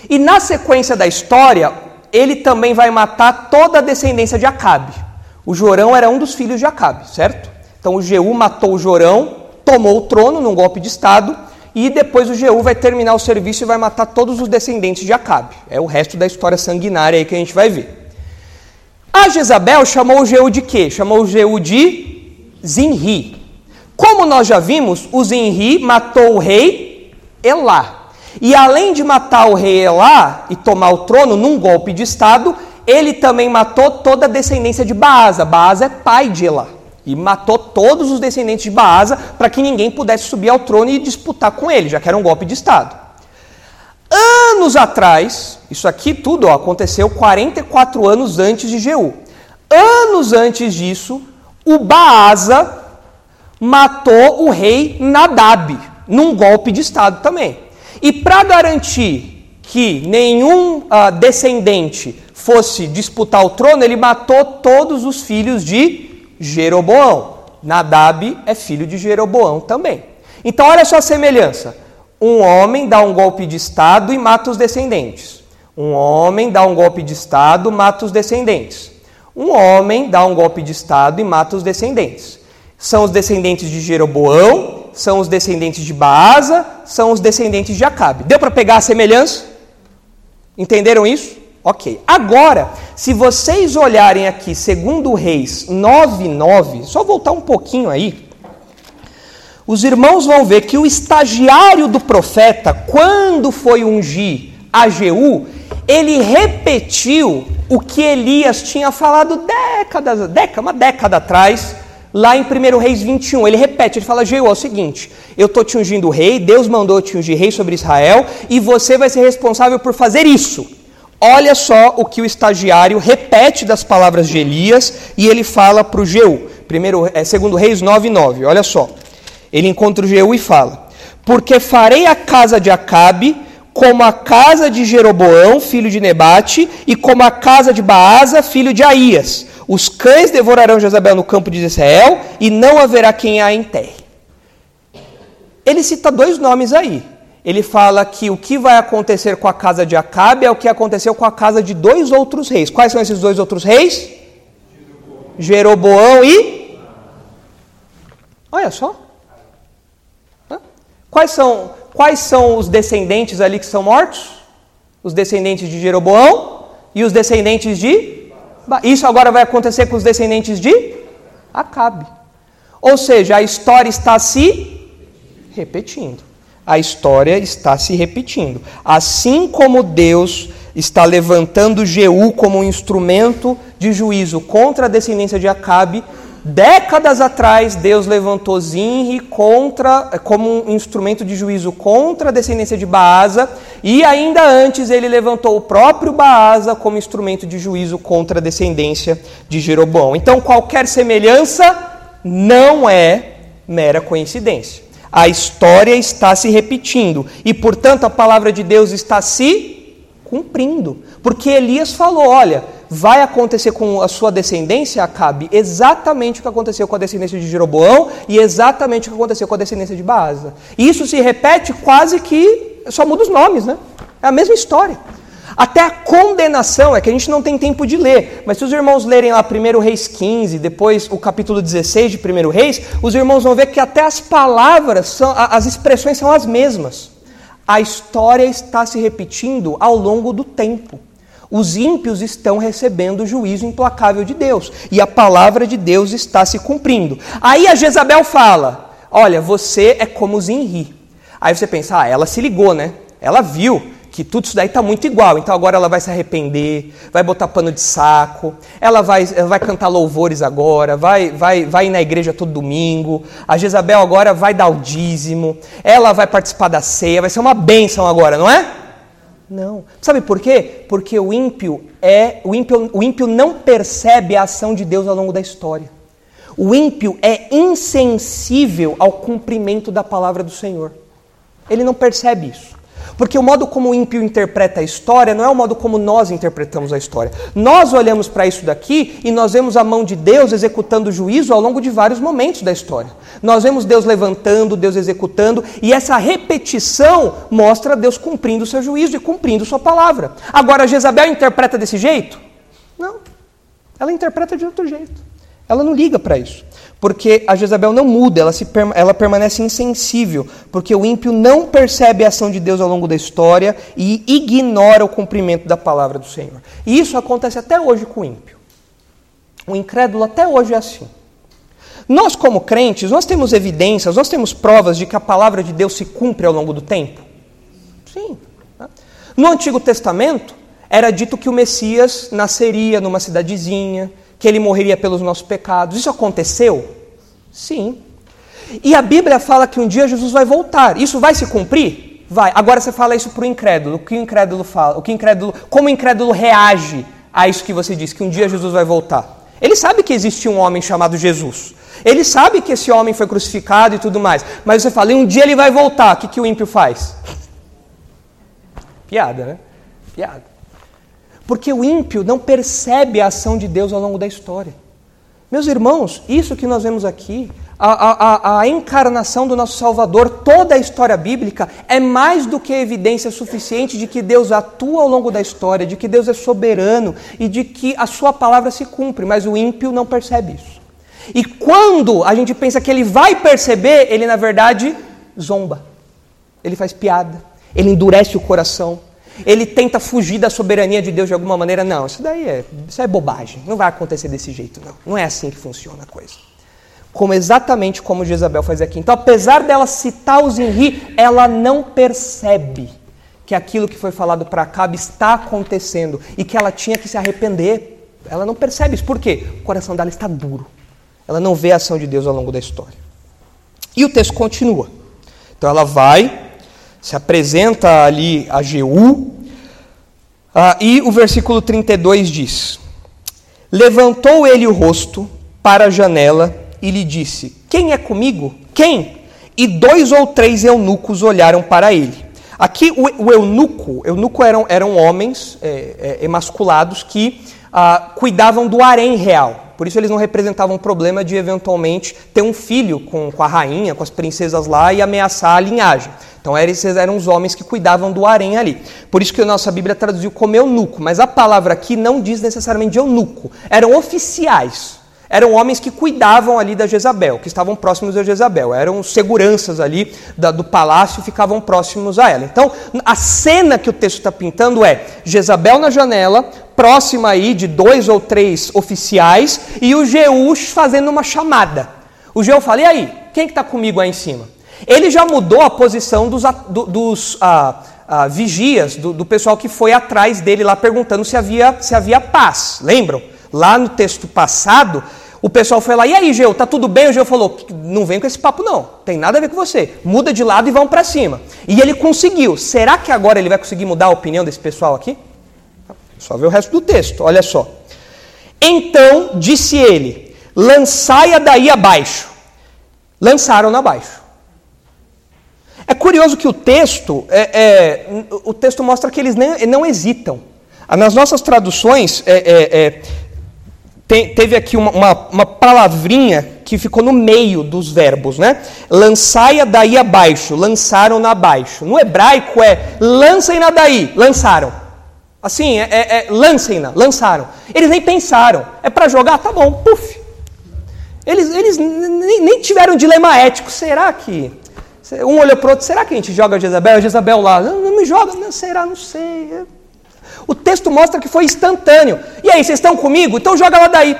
E na sequência da história, ele também vai matar toda a descendência de Acabe. O Jorão era um dos filhos de Acabe, certo? Então o Jeú matou o Jorão, tomou o trono num golpe de Estado, e depois o Jeú vai terminar o serviço e vai matar todos os descendentes de Acabe. É o resto da história sanguinária aí que a gente vai ver. A Jezabel chamou o Jeú de quê? Chamou o Jeú de Zinri. Como nós já vimos, o Zinri matou o rei Elá. E além de matar o rei Elá e tomar o trono num golpe de Estado, ele também matou toda a descendência de Baasa. Baasa é pai de Elá. E matou todos os descendentes de Baasa para que ninguém pudesse subir ao trono e disputar com ele, já que era um golpe de Estado. Anos atrás, isso aqui tudo ó, aconteceu 44 anos antes de Jeú. Anos antes disso, o Baasa matou o rei Nadab, num golpe de Estado também. E para garantir que nenhum uh, descendente fosse disputar o trono, ele matou todos os filhos de Jeroboão. Nadab é filho de Jeroboão também. Então, olha só a semelhança. Um homem dá um golpe de Estado e mata os descendentes. Um homem dá um golpe de Estado, mata os descendentes. Um homem dá um golpe de Estado e mata os descendentes. São os descendentes de Jeroboão, são os descendentes de Baasa, são os descendentes de Acabe. Deu para pegar a semelhança? Entenderam isso? Ok. Agora, se vocês olharem aqui, segundo Reis 9:9, só voltar um pouquinho aí, os irmãos vão ver que o estagiário do profeta, quando foi ungir a Jeú, ele repetiu o que Elias tinha falado décadas, década, uma década atrás, lá em 1 Reis 21. Ele repete, ele fala: Jeú, é o seguinte, eu estou te ungindo rei, Deus mandou te ungir rei sobre Israel, e você vai ser responsável por fazer isso. Olha só o que o estagiário repete das palavras de Elias e ele fala para o Jeú. Primeiro, é, segundo Reis 9:9. Olha só. Ele encontra o Jeú e fala: Porque farei a casa de Acabe como a casa de Jeroboão, filho de Nebate, e como a casa de Baasa, filho de Aías. Os cães devorarão Jezabel no campo de Israel, e não haverá quem a enterre. Ele cita dois nomes aí ele fala que o que vai acontecer com a casa de Acabe é o que aconteceu com a casa de dois outros reis. Quais são esses dois outros reis? Jeroboão e. Olha só. Quais são, quais são os descendentes ali que são mortos? Os descendentes de Jeroboão e os descendentes de. Isso agora vai acontecer com os descendentes de Acabe. Ou seja, a história está se repetindo a história está se repetindo. Assim como Deus está levantando Jeú como um instrumento de juízo contra a descendência de Acabe. Décadas atrás, Deus levantou Zinri contra, como um instrumento de juízo contra a descendência de Baasa, e ainda antes ele levantou o próprio Baasa como instrumento de juízo contra a descendência de Jeroboão. Então, qualquer semelhança não é mera coincidência. A história está se repetindo e, portanto, a palavra de Deus está se cumprindo. Porque Elias falou: olha, vai acontecer com a sua descendência, Acabe, exatamente o que aconteceu com a descendência de Jeroboão e exatamente o que aconteceu com a descendência de Baasa. Isso se repete quase que só muda os nomes, né? É a mesma história. Até a condenação, é que a gente não tem tempo de ler, mas se os irmãos lerem lá 1 Reis 15, depois o capítulo 16 de 1 Reis, os irmãos vão ver que até as palavras, são, as expressões são as mesmas. A história está se repetindo ao longo do tempo. Os ímpios estão recebendo o juízo implacável de Deus e a palavra de Deus está se cumprindo. Aí a Jezabel fala: Olha, você é como Zinri. Aí você pensa: Ah, ela se ligou, né? Ela viu que tudo isso daí está muito igual. Então agora ela vai se arrepender, vai botar pano de saco, ela vai, vai cantar louvores agora, vai, vai, vai ir na igreja todo domingo. A Jezabel agora vai dar o dízimo, ela vai participar da ceia, vai ser uma bênção agora, não é? Não. Sabe por quê? Porque o ímpio é o ímpio, o ímpio não percebe a ação de Deus ao longo da história. O ímpio é insensível ao cumprimento da palavra do Senhor. Ele não percebe isso. Porque o modo como o ímpio interpreta a história não é o modo como nós interpretamos a história. Nós olhamos para isso daqui e nós vemos a mão de Deus executando o juízo ao longo de vários momentos da história. Nós vemos Deus levantando, Deus executando, e essa repetição mostra Deus cumprindo o seu juízo e cumprindo sua palavra. Agora, Jezabel interpreta desse jeito? Não. Ela interpreta de outro jeito. Ela não liga para isso. Porque a Jezabel não muda, ela, se, ela permanece insensível, porque o ímpio não percebe a ação de Deus ao longo da história e ignora o cumprimento da palavra do Senhor. E isso acontece até hoje com o ímpio. O incrédulo até hoje é assim. Nós, como crentes, nós temos evidências, nós temos provas de que a palavra de Deus se cumpre ao longo do tempo? Sim. No Antigo Testamento, era dito que o Messias nasceria numa cidadezinha, que ele morreria pelos nossos pecados. Isso aconteceu? Sim. E a Bíblia fala que um dia Jesus vai voltar. Isso vai se cumprir? Vai. Agora você fala isso para o incrédulo. O que o incrédulo fala? O que o incrédulo, como o incrédulo reage a isso que você diz, que um dia Jesus vai voltar? Ele sabe que existe um homem chamado Jesus. Ele sabe que esse homem foi crucificado e tudo mais. Mas você fala, e um dia ele vai voltar. O que, que o ímpio faz? Piada, né? Piada. Porque o ímpio não percebe a ação de Deus ao longo da história. Meus irmãos, isso que nós vemos aqui, a, a, a, encarnação do nosso Salvador, toda a história bíblica, é mais do que evidência suficiente de que Deus atua ao longo da história, de que Deus é soberano e de que a sua palavra se cumpre, mas o ímpio não percebe isso. E quando a gente pensa que ele vai perceber, ele na verdade zomba, ele faz piada, ele endurece o coração, ele tenta fugir da soberania de Deus de alguma maneira. Não, isso daí é, isso é bobagem. Não vai acontecer desse jeito, não. Não é assim que funciona a coisa. Como exatamente como Jezabel faz aqui. Então, apesar dela citar os Zinri, ela não percebe que aquilo que foi falado para Acabe está acontecendo e que ela tinha que se arrepender. Ela não percebe isso. Por quê? O coração dela está duro. Ela não vê a ação de Deus ao longo da história. E o texto continua. Então ela vai se apresenta ali a Jeú, ah, e o versículo 32 diz: Levantou ele o rosto para a janela e lhe disse: Quem é comigo? Quem? E dois ou três eunucos olharam para ele. Aqui o, o eunuco, eunuco eram, eram homens é, é, emasculados que ah, cuidavam do harém real. Por isso eles não representavam um problema de eventualmente ter um filho com, com a rainha, com as princesas lá e ameaçar a linhagem. Então esses eram os homens que cuidavam do harém ali. Por isso que a nossa Bíblia traduziu como eunuco, mas a palavra aqui não diz necessariamente eunuco. Eram oficiais. Eram homens que cuidavam ali da Jezabel, que estavam próximos da Jezabel. Eram seguranças ali da, do palácio, ficavam próximos a ela. Então, a cena que o texto está pintando é Jezabel na janela, próxima aí de dois ou três oficiais, e o Jeús fazendo uma chamada. O Jeú fala, e aí, quem está que tá comigo aí em cima? Ele já mudou a posição dos, dos, ah, ah, vigias do, do, pessoal que foi atrás dele lá perguntando se havia, se havia paz. Lembram? Lá no texto passado, o pessoal foi lá, e aí, Geu, tá tudo bem? O Geu falou, não vem com esse papo não, tem nada a ver com você. Muda de lado e vão para cima. E ele conseguiu. Será que agora ele vai conseguir mudar a opinião desse pessoal aqui? Só ver o resto do texto, olha só. Então disse ele: lançai-a daí abaixo. Lançaram-na abaixo. É curioso que o texto, é, é, o texto mostra que eles nem, não hesitam. Nas nossas traduções, é, é, é teve aqui uma, uma, uma, palavrinha que ficou no meio dos verbos, né? Lançai-a daí abaixo, lançaram-na abaixo. No hebraico é lancem-na daí, lançaram. Assim, é, é, é lancem-na, lançaram. Eles nem pensaram. É para jogar? Tá bom, puf. Eles, eles nem, nem tiveram um dilema ético. Será que. Um olhou para outro, será que a gente joga Jezabel? Jezabel lá, não, não me joga, não, será? Não sei. O texto mostra que foi instantâneo. E aí, vocês estão comigo? Então joga ela daí.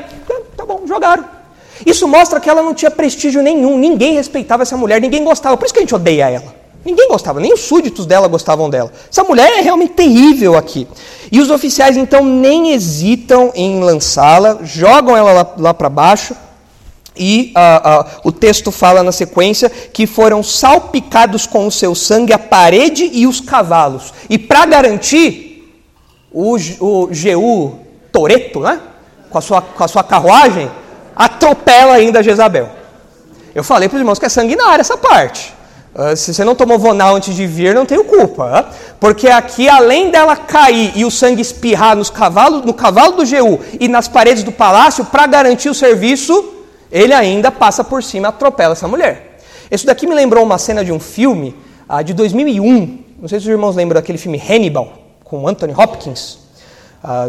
Tá bom, jogaram. Isso mostra que ela não tinha prestígio nenhum, ninguém respeitava essa mulher, ninguém gostava. Por isso que a gente odeia ela. Ninguém gostava, nem os súditos dela gostavam dela. Essa mulher é realmente terrível aqui. E os oficiais então nem hesitam em lançá-la, jogam ela lá, lá para baixo. E uh, uh, o texto fala na sequência que foram salpicados com o seu sangue a parede e os cavalos. E para garantir, o, o Toreto, né? com, a sua, com a sua carruagem, atropela ainda Jezabel. Eu falei para os irmãos que é sanguinária essa parte. Uh, se você não tomou vonal antes de vir, não tenho culpa. Uh, porque aqui, além dela cair e o sangue espirrar nos cavalos, no cavalo do Jeú e nas paredes do palácio, para garantir o serviço, ele ainda passa por cima e atropela essa mulher. Isso daqui me lembrou uma cena de um filme uh, de 2001. Não sei se os irmãos lembram daquele filme Hannibal, com Anthony Hopkins.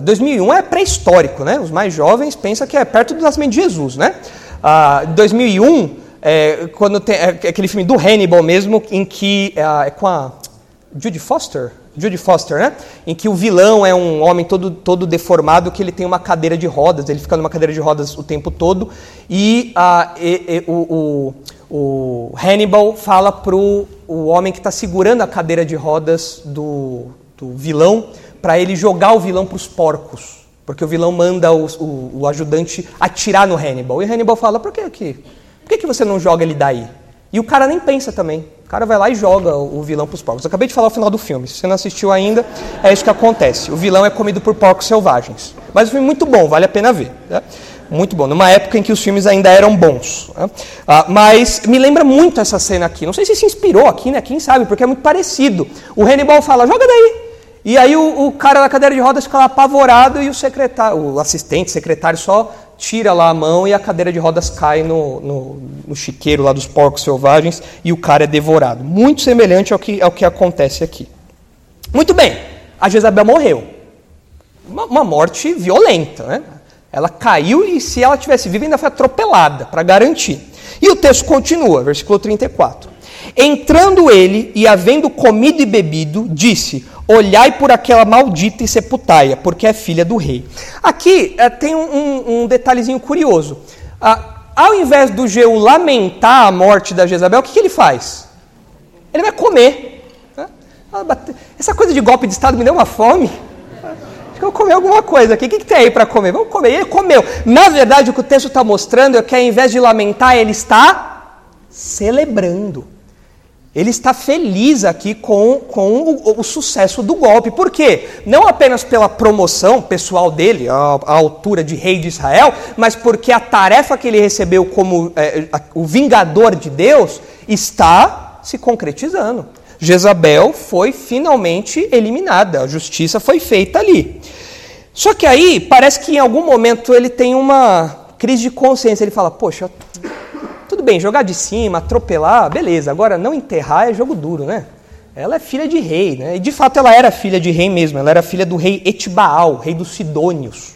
2001 é pré-histórico, né? Os mais jovens pensam que é perto do nascimento de Jesus, né? 2001 é, quando tem é, aquele filme do Hannibal mesmo, em que é, é com a Judy Foster, Judy Foster, né? Em que o vilão é um homem todo, todo deformado que ele tem uma cadeira de rodas, ele fica numa cadeira de rodas o tempo todo e, a, e, e o, o, o, Hannibal fala pro o homem que está segurando a cadeira de rodas do, do vilão para ele jogar o vilão para os porcos, porque o vilão manda o, o, o ajudante atirar no Hannibal e Hannibal fala por que aqui? Por que, que você não joga ele daí? E o cara nem pensa também. O cara vai lá e joga o vilão para os porcos. Eu acabei de falar o final do filme. Se você não assistiu ainda, é isso que acontece. O vilão é comido por porcos selvagens. Mas o filme é muito bom, vale a pena ver. Né? Muito bom. Numa época em que os filmes ainda eram bons. Né? Ah, mas me lembra muito essa cena aqui. Não sei se se inspirou aqui, né? Quem sabe, porque é muito parecido. O Hannibal fala, joga daí. E aí o, o cara na cadeira de rodas fica lá apavorado e o secretário, o assistente, secretário só tira lá a mão e a cadeira de rodas cai no, no, no, chiqueiro lá dos porcos selvagens e o cara é devorado. Muito semelhante ao que, ao que acontece aqui. Muito bem, a Jezabel morreu. Uma, uma morte violenta, né? Ela caiu e se ela tivesse viva ainda foi atropelada, para garantir. E o texto continua, versículo 34. Entrando ele e havendo comido e bebido, disse: Olhai por aquela maldita e sepultai porque é filha do rei. Aqui é, tem um, um, detalhezinho curioso. Ah, ao invés do Jeú lamentar a morte da Jezabel, o que, que ele faz? Ele vai comer. Essa coisa de golpe de Estado me deu uma fome. Acho que eu vou comer alguma coisa aqui. O que, que tem aí para comer? Vamos comer. E ele comeu. Na verdade, o que o texto está mostrando é que ao invés de lamentar, ele está celebrando. Ele está feliz aqui com, com o, o, sucesso do golpe. Por quê? Não apenas pela promoção pessoal dele, à altura de rei de Israel, mas porque a tarefa que ele recebeu como é, o vingador de Deus está se concretizando. Jezabel foi finalmente eliminada, a justiça foi feita ali. Só que aí parece que em algum momento ele tem uma crise de consciência. Ele fala: Poxa, tudo bem, jogar de cima, atropelar, beleza. Agora, não enterrar é jogo duro, né? Ela é filha de rei, né? E de fato ela era filha de rei mesmo. Ela era filha do rei Etibaal, rei dos Sidônios.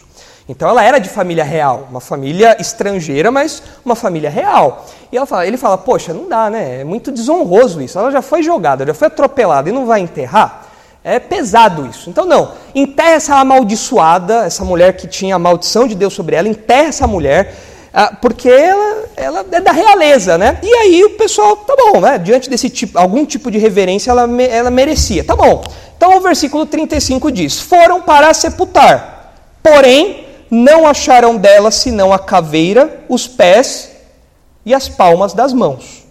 Então ela era de família real, uma família estrangeira, mas uma família real. E fala, ele fala, poxa, não dá, né? É muito desonroso isso. Ela já foi jogada, já foi atropelada e não vai enterrar? É pesado isso. Então não, enterra essa amaldiçoada, essa mulher que tinha a maldição de Deus sobre ela, enterra essa mulher, porque ela, ela é da realeza, né? E aí o pessoal, tá bom, né? Diante desse tipo, algum tipo de reverência, ela, ela merecia. Tá bom. Então o versículo 35 diz: Foram para sepultar, porém não acharam dela senão a caveira, os pés e as palmas das mãos.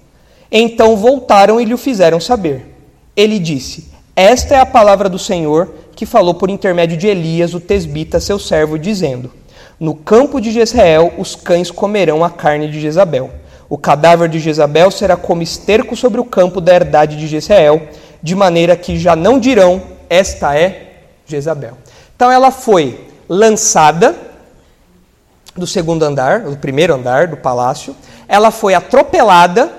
Então voltaram e lhe fizeram saber. Ele disse: Esta é a palavra do Senhor que falou por intermédio de Elias, o tesbita, seu servo, dizendo: No campo de Jezreel os cães comerão a carne de Jezabel. O cadáver de Jezabel será como esterco sobre o campo da herdade de Jezreel, de maneira que já não dirão: Esta é Jezabel. Então ela foi lançada do segundo andar, do primeiro andar do palácio, ela foi atropelada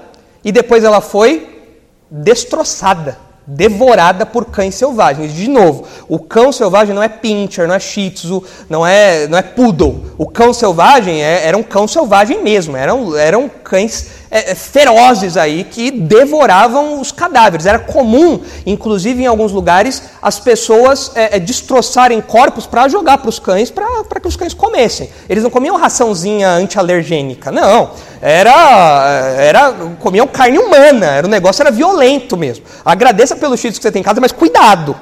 e depois ela foi destroçada devorada por cães selvagens. De novo, o cão selvagem não é pincher, não é shih tzu, não é, não é poodle. O cão selvagem é, era um cão selvagem mesmo, eram, eram cães é, é, ferozes aí que devoravam os cadáveres. Era comum, inclusive em alguns lugares, as pessoas é, é destroçarem corpos para jogar para os cães, para que os cães comessem. Eles não comiam raçãozinha antialergênica, não. Era, era comiam carne humana, era, o negócio era violento mesmo. Agradeça pelos cheetos que você tem em casa, mas cuidado.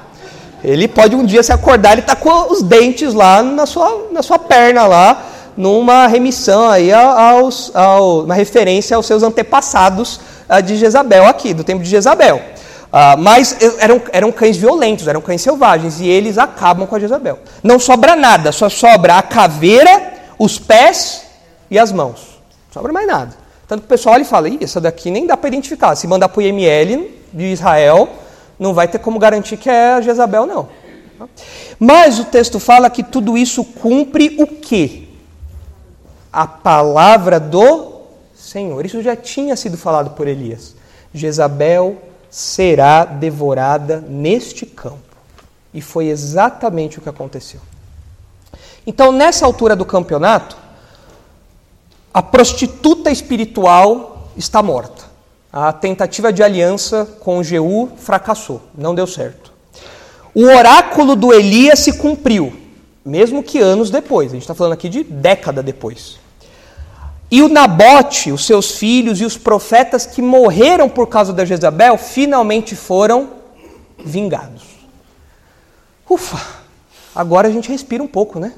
Ele pode um dia se acordar e estar tá com os dentes lá na sua, na sua perna lá, numa remissão aí aos, ao, uma referência aos seus antepassados uh, de Jezabel aqui, do tempo de Jezabel. Uh, mas eram, eram cães violentos, eram cães selvagens, e eles acabam com a Jezabel. Não sobra nada, só sobra a caveira, os pés e as mãos sobra mais nada. Tanto que o pessoal olha e fala, Ih, essa daqui nem dá para identificar. Se mandar para o IML de Israel, não vai ter como garantir que é a Jezabel, não. Mas o texto fala que tudo isso cumpre o quê? A palavra do Senhor. Isso já tinha sido falado por Elias. Jezabel será devorada neste campo. E foi exatamente o que aconteceu. Então, nessa altura do campeonato, a prostituta espiritual está morta. A tentativa de aliança com Jeú fracassou, não deu certo. O oráculo do Elias se cumpriu, mesmo que anos depois, a gente está falando aqui de década depois. E o Nabote, os seus filhos e os profetas que morreram por causa da Jezabel finalmente foram vingados. Ufa, agora a gente respira um pouco, né?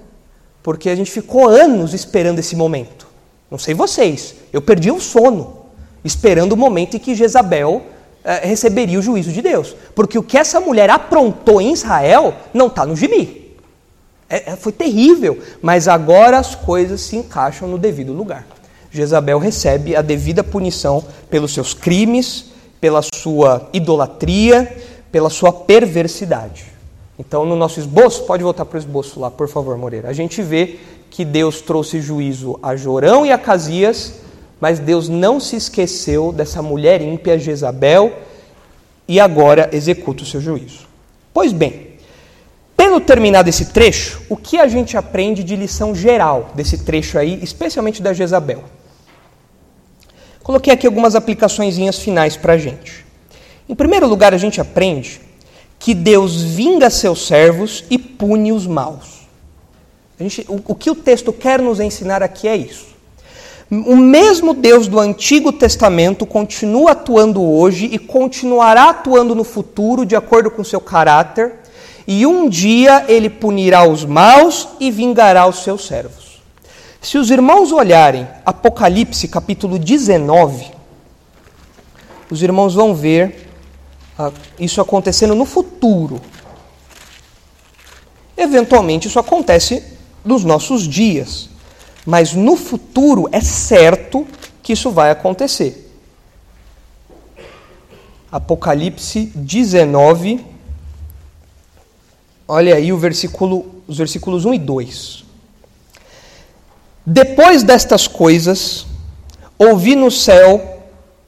Porque a gente ficou anos esperando esse momento. Não sei vocês, eu perdi o sono esperando o momento em que Jezabel eh, receberia o juízo de Deus. Porque o que essa mulher aprontou em Israel não está no gibi. É, é, foi terrível, mas agora as coisas se encaixam no devido lugar. Jezabel recebe a devida punição pelos seus crimes, pela sua idolatria, pela sua perversidade. Então, no nosso esboço, pode voltar para o esboço lá, por favor, Moreira. A gente vê que Deus trouxe juízo a Jorão e a Casias, mas Deus não se esqueceu dessa mulher ímpia Jezabel e agora executa o seu juízo. Pois bem, tendo terminado esse trecho, o que a gente aprende de lição geral desse trecho aí, especialmente da Jezabel? Coloquei aqui algumas aplicações finais para a gente. Em primeiro lugar, a gente aprende que Deus vinga seus servos e pune os maus. Gente, o, o que o texto quer nos ensinar aqui é isso. O mesmo Deus do Antigo Testamento continua atuando hoje e continuará atuando no futuro de acordo com seu caráter, e um dia ele punirá os maus e vingará os seus servos. Se os irmãos olharem Apocalipse capítulo 19, os irmãos vão ver ah, isso acontecendo no futuro. Eventualmente isso acontece dos nossos dias. Mas no futuro é certo que isso vai acontecer. Apocalipse 19, olha aí o versículo, os versículos 1 e 2. Depois destas coisas, ouvi no céu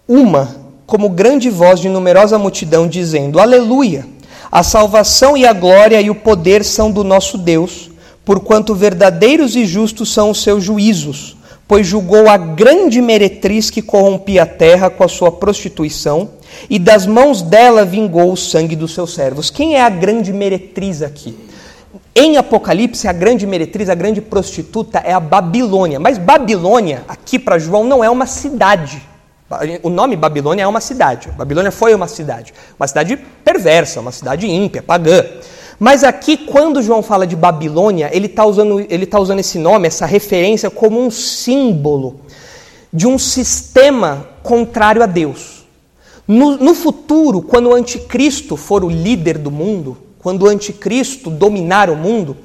uma, como grande voz de numerosa multidão, dizendo: Aleluia! A salvação e a glória e o poder são do nosso Deus porquanto verdadeiros e justos são os seus juízos, pois julgou a grande meretriz que corrompia a terra com a sua prostituição, e das mãos dela vingou o sangue dos seus servos. Quem é a grande meretriz aqui? Em Apocalipse, a grande meretriz, a grande prostituta é a Babilônia. Mas Babilônia, aqui para João, não é uma cidade. O nome Babilônia é uma cidade. Babilônia foi uma cidade. Uma cidade perversa, uma cidade ímpia, pagã. Mas aqui, quando João fala de Babilônia, ele está usando, tá usando esse nome, essa referência, como um símbolo de um sistema contrário a Deus. No, no futuro, quando o anticristo for o líder do mundo, quando o anticristo dominar o mundo,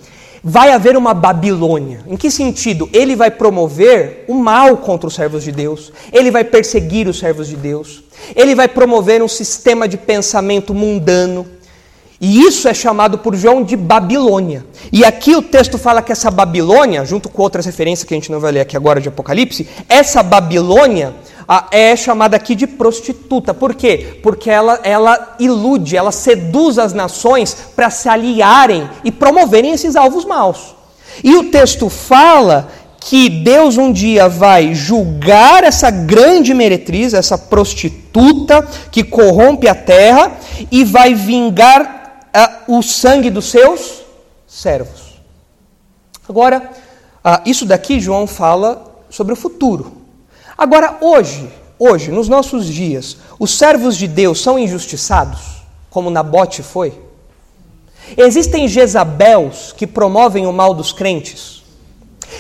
vai haver uma Babilônia. Em que sentido? Ele vai promover o mal contra os servos de Deus, ele vai perseguir os servos de Deus, ele vai promover um sistema de pensamento mundano. E isso é chamado por João de Babilônia. E aqui o texto fala que essa Babilônia, junto com outras referências que a gente não vai ler aqui agora de Apocalipse, essa Babilônia é chamada aqui de prostituta. Por quê? Porque ela, ela ilude, ela seduz as nações para se aliarem e promoverem esses alvos maus. E o texto fala que Deus um dia vai julgar essa grande meretriz, essa prostituta que corrompe a terra e vai vingar uh, o sangue dos seus servos. Agora, uh, isso daqui João fala sobre o futuro. Agora, hoje, hoje, nos nossos dias, os servos de Deus são injustiçados, como Nabote foi? Existem Jezabels que promovem o mal dos crentes?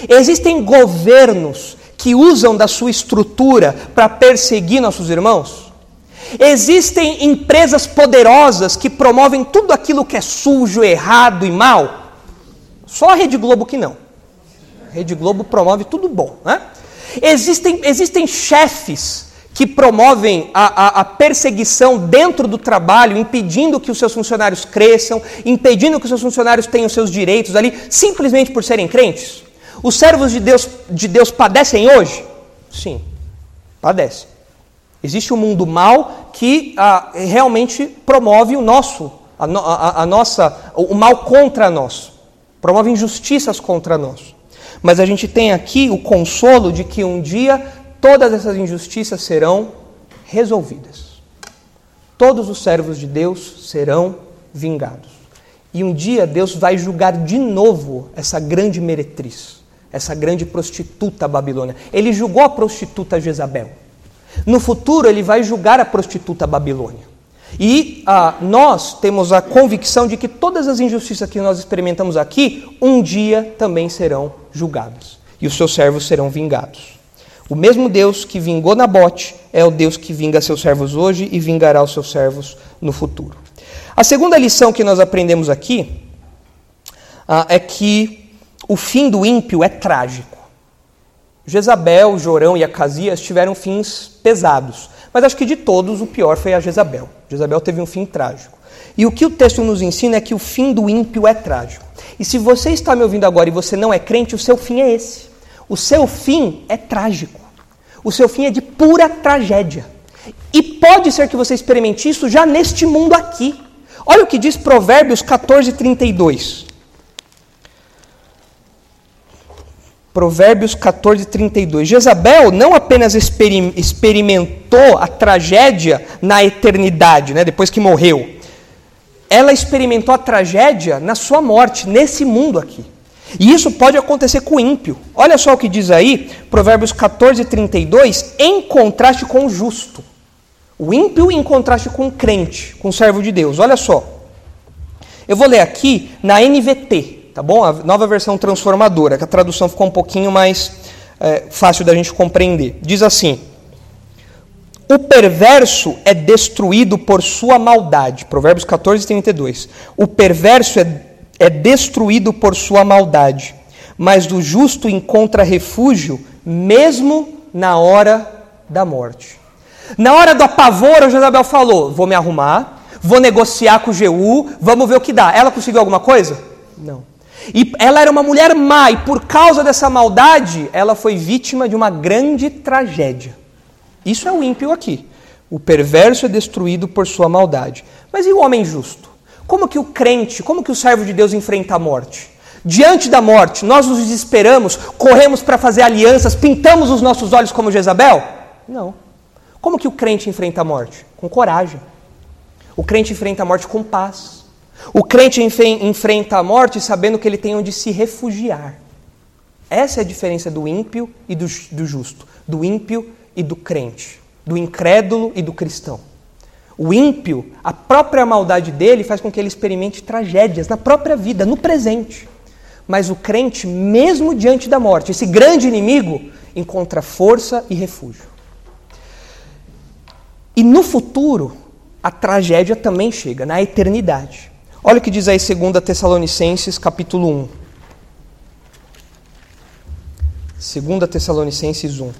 Existem governos que usam da sua estrutura para perseguir nossos irmãos? Existem empresas poderosas que promovem tudo aquilo que é sujo, errado e mal? Só a Rede Globo que não. A Rede Globo promove tudo bom, né? Existem, existem chefes que promovem a, a, a, perseguição dentro do trabalho, impedindo que os seus funcionários cresçam, impedindo que os seus funcionários tenham seus direitos ali, simplesmente por serem crentes? Os servos de Deus, de Deus padecem hoje? Sim, padecem. Existe um mundo mal que ah, realmente promove o nosso, a, a, a nossa, o mal contra nós, promove injustiças contra nós. Mas a gente tem aqui o consolo de que um dia todas essas injustiças serão resolvidas. Todos os servos de Deus serão vingados. E um dia Deus vai julgar de novo essa grande meretriz, essa grande prostituta babilônia. Ele julgou a prostituta Jezabel. No futuro, ele vai julgar a prostituta Babilônia. E ah, nós temos a convicção de que todas as injustiças que nós experimentamos aqui, um dia também serão julgadas. E os seus servos serão vingados. O mesmo Deus que vingou Nabote é o Deus que vinga seus servos hoje e vingará os seus servos no futuro. A segunda lição que nós aprendemos aqui ah, é que o fim do ímpio é trágico. Jezabel, Jorão e Acasias tiveram fins pesados. Mas acho que de todos o pior foi a Jezabel. Jezabel teve um fim trágico. E o que o texto nos ensina é que o fim do ímpio é trágico. E se você está me ouvindo agora e você não é crente, o seu fim é esse. O seu fim é trágico. O seu fim é de pura tragédia. E pode ser que você experimente isso já neste mundo aqui. Olha o que diz Provérbios 14, 32. Provérbios 14, 32. Jezabel não apenas experimentou a tragédia na eternidade, né, depois que morreu. Ela experimentou a tragédia na sua morte, nesse mundo aqui. E isso pode acontecer com o ímpio. Olha só o que diz aí, Provérbios 14, 32, em contraste com o justo. O ímpio em contraste com o crente, com o servo de Deus. Olha só. Eu vou ler aqui na NVT, tá bom? A nova versão transformadora, que a tradução ficou um pouquinho mais é, fácil da gente compreender. Diz assim: O perverso é destruído por sua maldade. Provérbios 14, 32. O perverso é, é destruído por sua maldade, mas do justo encontra refúgio, mesmo na hora da morte. Na hora do apavoro, Jezabel falou: Vou me arrumar, vou negociar com o Jeú, vamos ver o que dá. Ela conseguiu alguma coisa? Não. E ela era uma mulher má, e por causa dessa maldade, ela foi vítima de uma grande tragédia. Isso é o ímpio aqui. O perverso é destruído por sua maldade. Mas e o homem justo? Como que o crente, como que o servo de Deus enfrenta a morte? Diante da morte, nós nos desesperamos, corremos para fazer alianças, pintamos os nossos olhos como Jezabel? Não. Como que o crente enfrenta a morte? Com coragem. O crente enfrenta a morte com paz. O crente enfrenta a morte sabendo que ele tem onde se refugiar. Essa é a diferença do ímpio e do, do justo, do ímpio e do crente, do incrédulo e do cristão. O ímpio, a própria maldade dele faz com que ele experimente tragédias na própria vida, no presente. Mas o crente, mesmo diante da morte, esse grande inimigo, encontra força e refúgio. E no futuro, a tragédia também chega, na eternidade. Olha o que diz aí 2 Tessalonicenses, capítulo 1. 2 Tessalonicenses 1.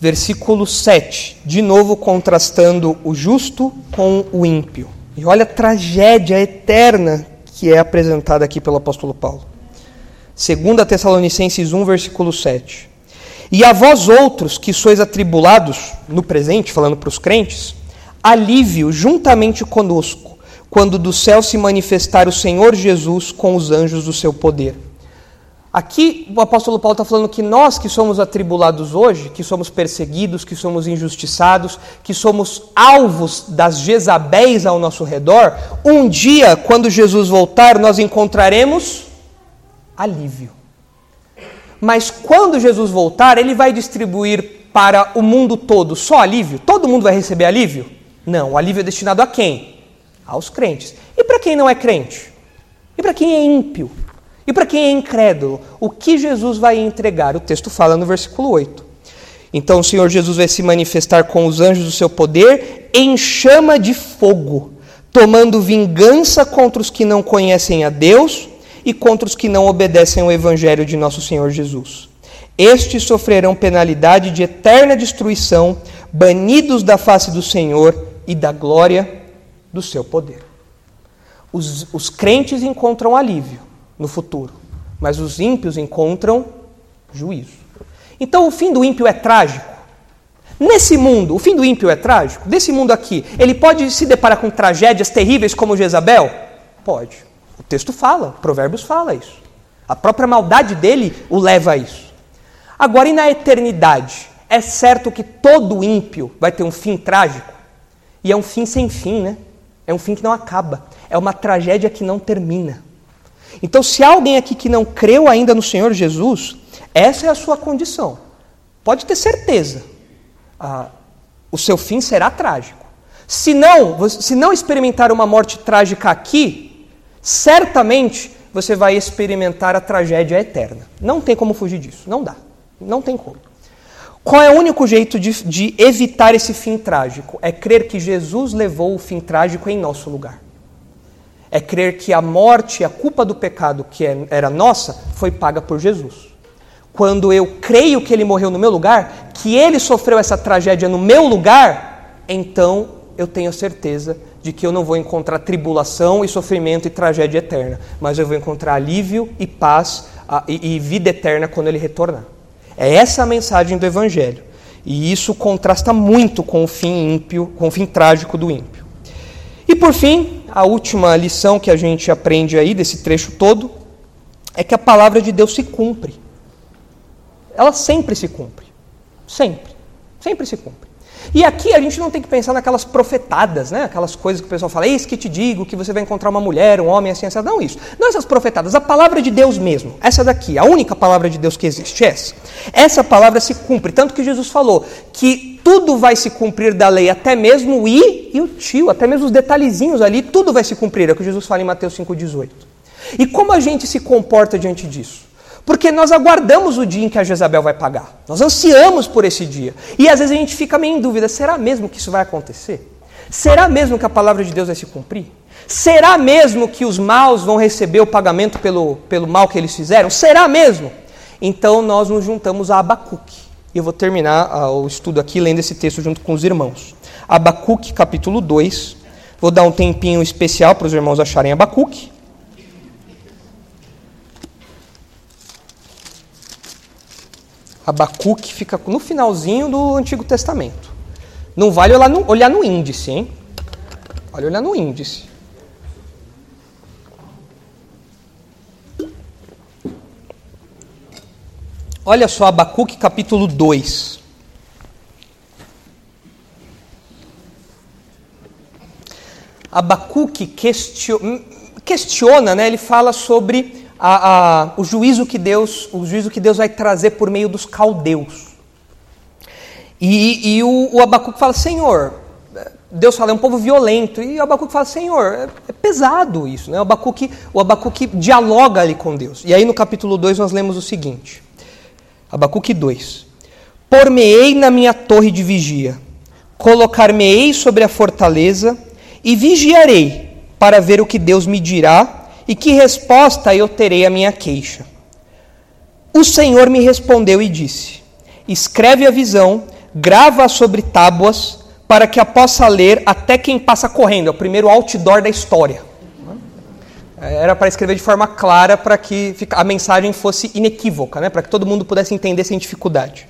Versículo 7, de novo contrastando o justo com o ímpio. E olha a tragédia eterna que é apresentada aqui pelo apóstolo Paulo. 2 Tessalonicenses 1, versículo 7. E a vós outros que sois atribulados, no presente, falando para os crentes, alívio juntamente conosco, quando do céu se manifestar o Senhor Jesus com os anjos do seu poder. Aqui o apóstolo Paulo está falando que nós que somos atribulados hoje, que somos perseguidos, que somos injustiçados, que somos alvos das Jezabéis ao nosso redor, um dia, quando Jesus voltar, nós encontraremos alívio. Mas quando Jesus voltar, ele vai distribuir para o mundo todo só alívio? Todo mundo vai receber alívio? Não, o alívio é destinado a quem? Aos crentes. E para quem não é crente? E para quem é ímpio? E para quem é incrédulo? O que Jesus vai entregar? O texto fala no versículo 8. Então o Senhor Jesus vai se manifestar com os anjos do seu poder em chama de fogo, tomando vingança contra os que não conhecem a Deus e contra os que não obedecem ao Evangelho de nosso Senhor Jesus. Estes sofrerão penalidade de eterna destruição, banidos da face do Senhor e da glória do seu poder. Os, os crentes encontram alívio no futuro, mas os ímpios encontram juízo. Então o fim do ímpio é trágico. Nesse mundo, o fim do ímpio é trágico? Desse mundo aqui, ele pode se deparar com tragédias terríveis como Jezabel? Pode. O texto fala, Provérbios fala isso. A própria maldade dele o leva a isso. Agora, e na eternidade? É certo que todo ímpio vai ter um fim trágico? E é um fim sem fim, né? É um fim que não acaba. É uma tragédia que não termina. Então, se há alguém aqui que não creu ainda no Senhor Jesus, essa é a sua condição. Pode ter certeza. Ah, o seu fim será trágico. Se não, se não experimentar uma morte trágica aqui, certamente você vai experimentar a tragédia eterna. Não tem como fugir disso. Não dá. Não tem como. Qual é o único jeito de, de, evitar esse fim trágico? É crer que Jesus levou o fim trágico em nosso lugar. É crer que a morte, a culpa do pecado que é, era nossa, foi paga por Jesus. Quando eu creio que ele morreu no meu lugar, que ele sofreu essa tragédia no meu lugar, então eu tenho certeza de que eu não vou encontrar tribulação e sofrimento e tragédia eterna, mas eu vou encontrar alívio e paz e vida eterna quando ele retornar. É essa a mensagem do Evangelho. E isso contrasta muito com o fim ímpio, com o fim trágico do ímpio. E por fim, a última lição que a gente aprende aí desse trecho todo é que a palavra de Deus se cumpre. Ela sempre se cumpre. Sempre. Sempre se cumpre. E aqui a gente não tem que pensar naquelas profetadas, né? aquelas coisas que o pessoal fala, eis que te digo que você vai encontrar uma mulher, um homem assim, assim. Não isso. Não essas profetadas, a palavra de Deus mesmo. Essa daqui, a única palavra de Deus que existe, essa. Essa palavra se cumpre. Tanto que Jesus falou que tudo vai se cumprir da lei, até mesmo o i e o tio, até mesmo os detalhezinhos ali, tudo vai se cumprir. É o que Jesus fala em Mateus 5,18. E como a gente se comporta diante disso? Porque nós aguardamos o dia em que a Jezabel vai pagar. Nós ansiamos por esse dia. E às vezes a gente fica meio em dúvida: será mesmo que isso vai acontecer? Será mesmo que a palavra de Deus vai se cumprir? Será mesmo que os maus vão receber o pagamento pelo, pelo mal que eles fizeram? Será mesmo? Então nós nos juntamos a Abacuque. Eu vou terminar ah, o estudo aqui lendo esse texto junto com os irmãos. Abacuque, capítulo 2. Vou dar um tempinho especial para os irmãos acharem Abacuque. Abacuque fica no finalzinho do Antigo Testamento. Não vale olhar no, olhar no índice, hein? Vale olhar no índice. Olha só Abacuque capítulo 2. Abacuque question... Hum, questiona, né? ele fala sobre a, a, o, juízo que Deus, o juízo que Deus vai trazer por meio dos caldeus. E, e o, o Abacuque fala, Senhor, Deus fala, é um povo violento. E o Abacuque fala, Senhor, é, é pesado isso. Né? O, Abacuque, o Abacuque dialoga ali com Deus. E aí no capítulo 2 nós lemos o seguinte. Abacuque 2. Por-me-ei na minha torre de vigia, colocar-me-ei sobre a fortaleza e vigiarei para ver o que Deus me dirá e que resposta eu terei à minha queixa. O Senhor me respondeu e disse: Escreve a visão, grava sobre tábuas, para que a possa ler até quem passa correndo. É o primeiro outdoor da história. Era para escrever de forma clara para que a mensagem fosse inequívoca, né? para que todo mundo pudesse entender sem dificuldade.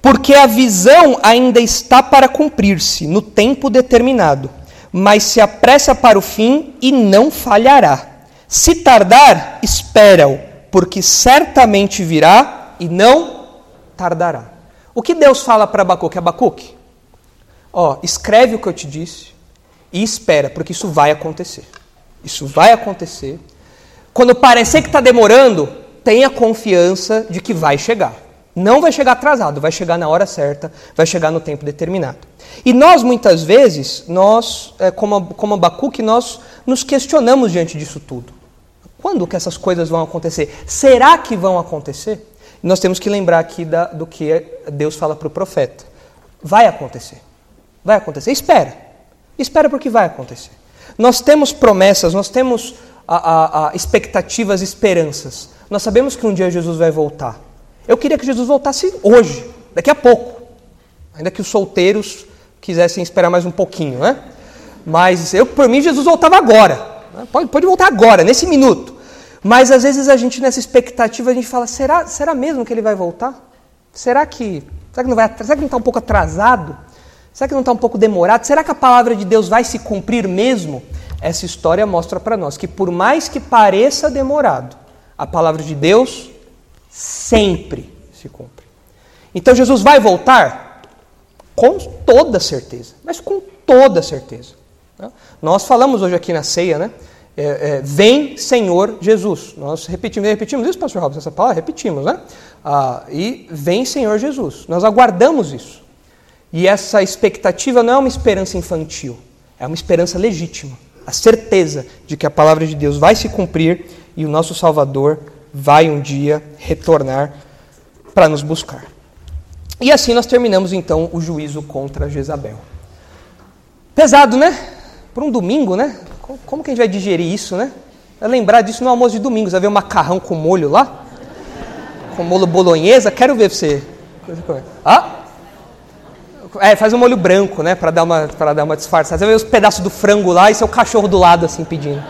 Porque a visão ainda está para cumprir-se no tempo determinado, mas se apressa para o fim e não falhará. Se tardar, espera-o, porque certamente virá e não tardará. O que Deus fala para Abacuque? Abacuque, ó, escreve o que eu te disse e espera, porque isso vai acontecer. Isso vai acontecer. Quando parecer que está demorando, tenha confiança de que vai chegar. Não vai chegar atrasado, vai chegar na hora certa, vai chegar no tempo determinado. E nós, muitas vezes, nós, é, como, como Abacuque, nós nos questionamos diante disso tudo. Quando que essas coisas vão acontecer? Será que vão acontecer? Nós temos que lembrar aqui da, do que Deus fala para o profeta. Vai acontecer. Vai acontecer. Espera. Espera porque vai acontecer. Nós temos promessas, nós temos a, a, a expectativas, esperanças. Nós sabemos que um dia Jesus vai voltar. Eu queria que Jesus voltasse hoje, daqui a pouco. Ainda que os solteiros quisessem esperar mais um pouquinho, né? Mas eu, por mim, Jesus voltava agora. Né? Pode, pode voltar agora, nesse minuto. Mas às vezes a gente, nessa expectativa, a gente fala: será, será mesmo que ele vai voltar? Será que, será que não vai, será que não está um pouco atrasado? Será que não está um pouco demorado? Será que a palavra de Deus vai se cumprir mesmo? Essa história mostra para nós que, por mais que pareça demorado, a palavra de Deus sempre se cumpre. Então Jesus vai voltar? Com toda certeza, mas com toda certeza. Né? Nós falamos hoje aqui na ceia, né? É, é, vem Senhor Jesus. Nós repetimos, repetimos isso, pastor Robson, essa palavra? Repetimos, né? Ah, e vem Senhor Jesus. Nós aguardamos isso. E essa expectativa não é uma esperança infantil, é uma esperança legítima. A certeza de que a palavra de Deus vai se cumprir e o nosso Salvador vai um dia retornar para nos buscar. E assim nós terminamos então o juízo contra Jezabel. Pesado, né? Por um domingo, né? Como que a gente vai digerir isso, né? Vai lembrar disso no almoço de domingo. Você vai ver um macarrão com molho lá? Com molho bolonhesa? Quero ver você. Ah? É, faz um molho branco, né? Para dar uma, para dar uma disfarçada. Você vê os pedaços do frango lá e seu cachorro do lado assim pedindo.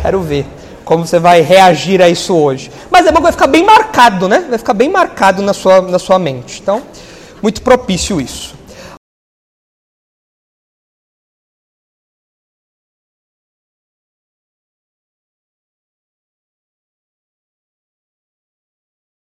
Quero ver como você vai reagir a isso hoje. Mas é bom que vai ficar bem marcado, né? Vai ficar bem marcado na sua, na sua mente. Então, muito propício isso.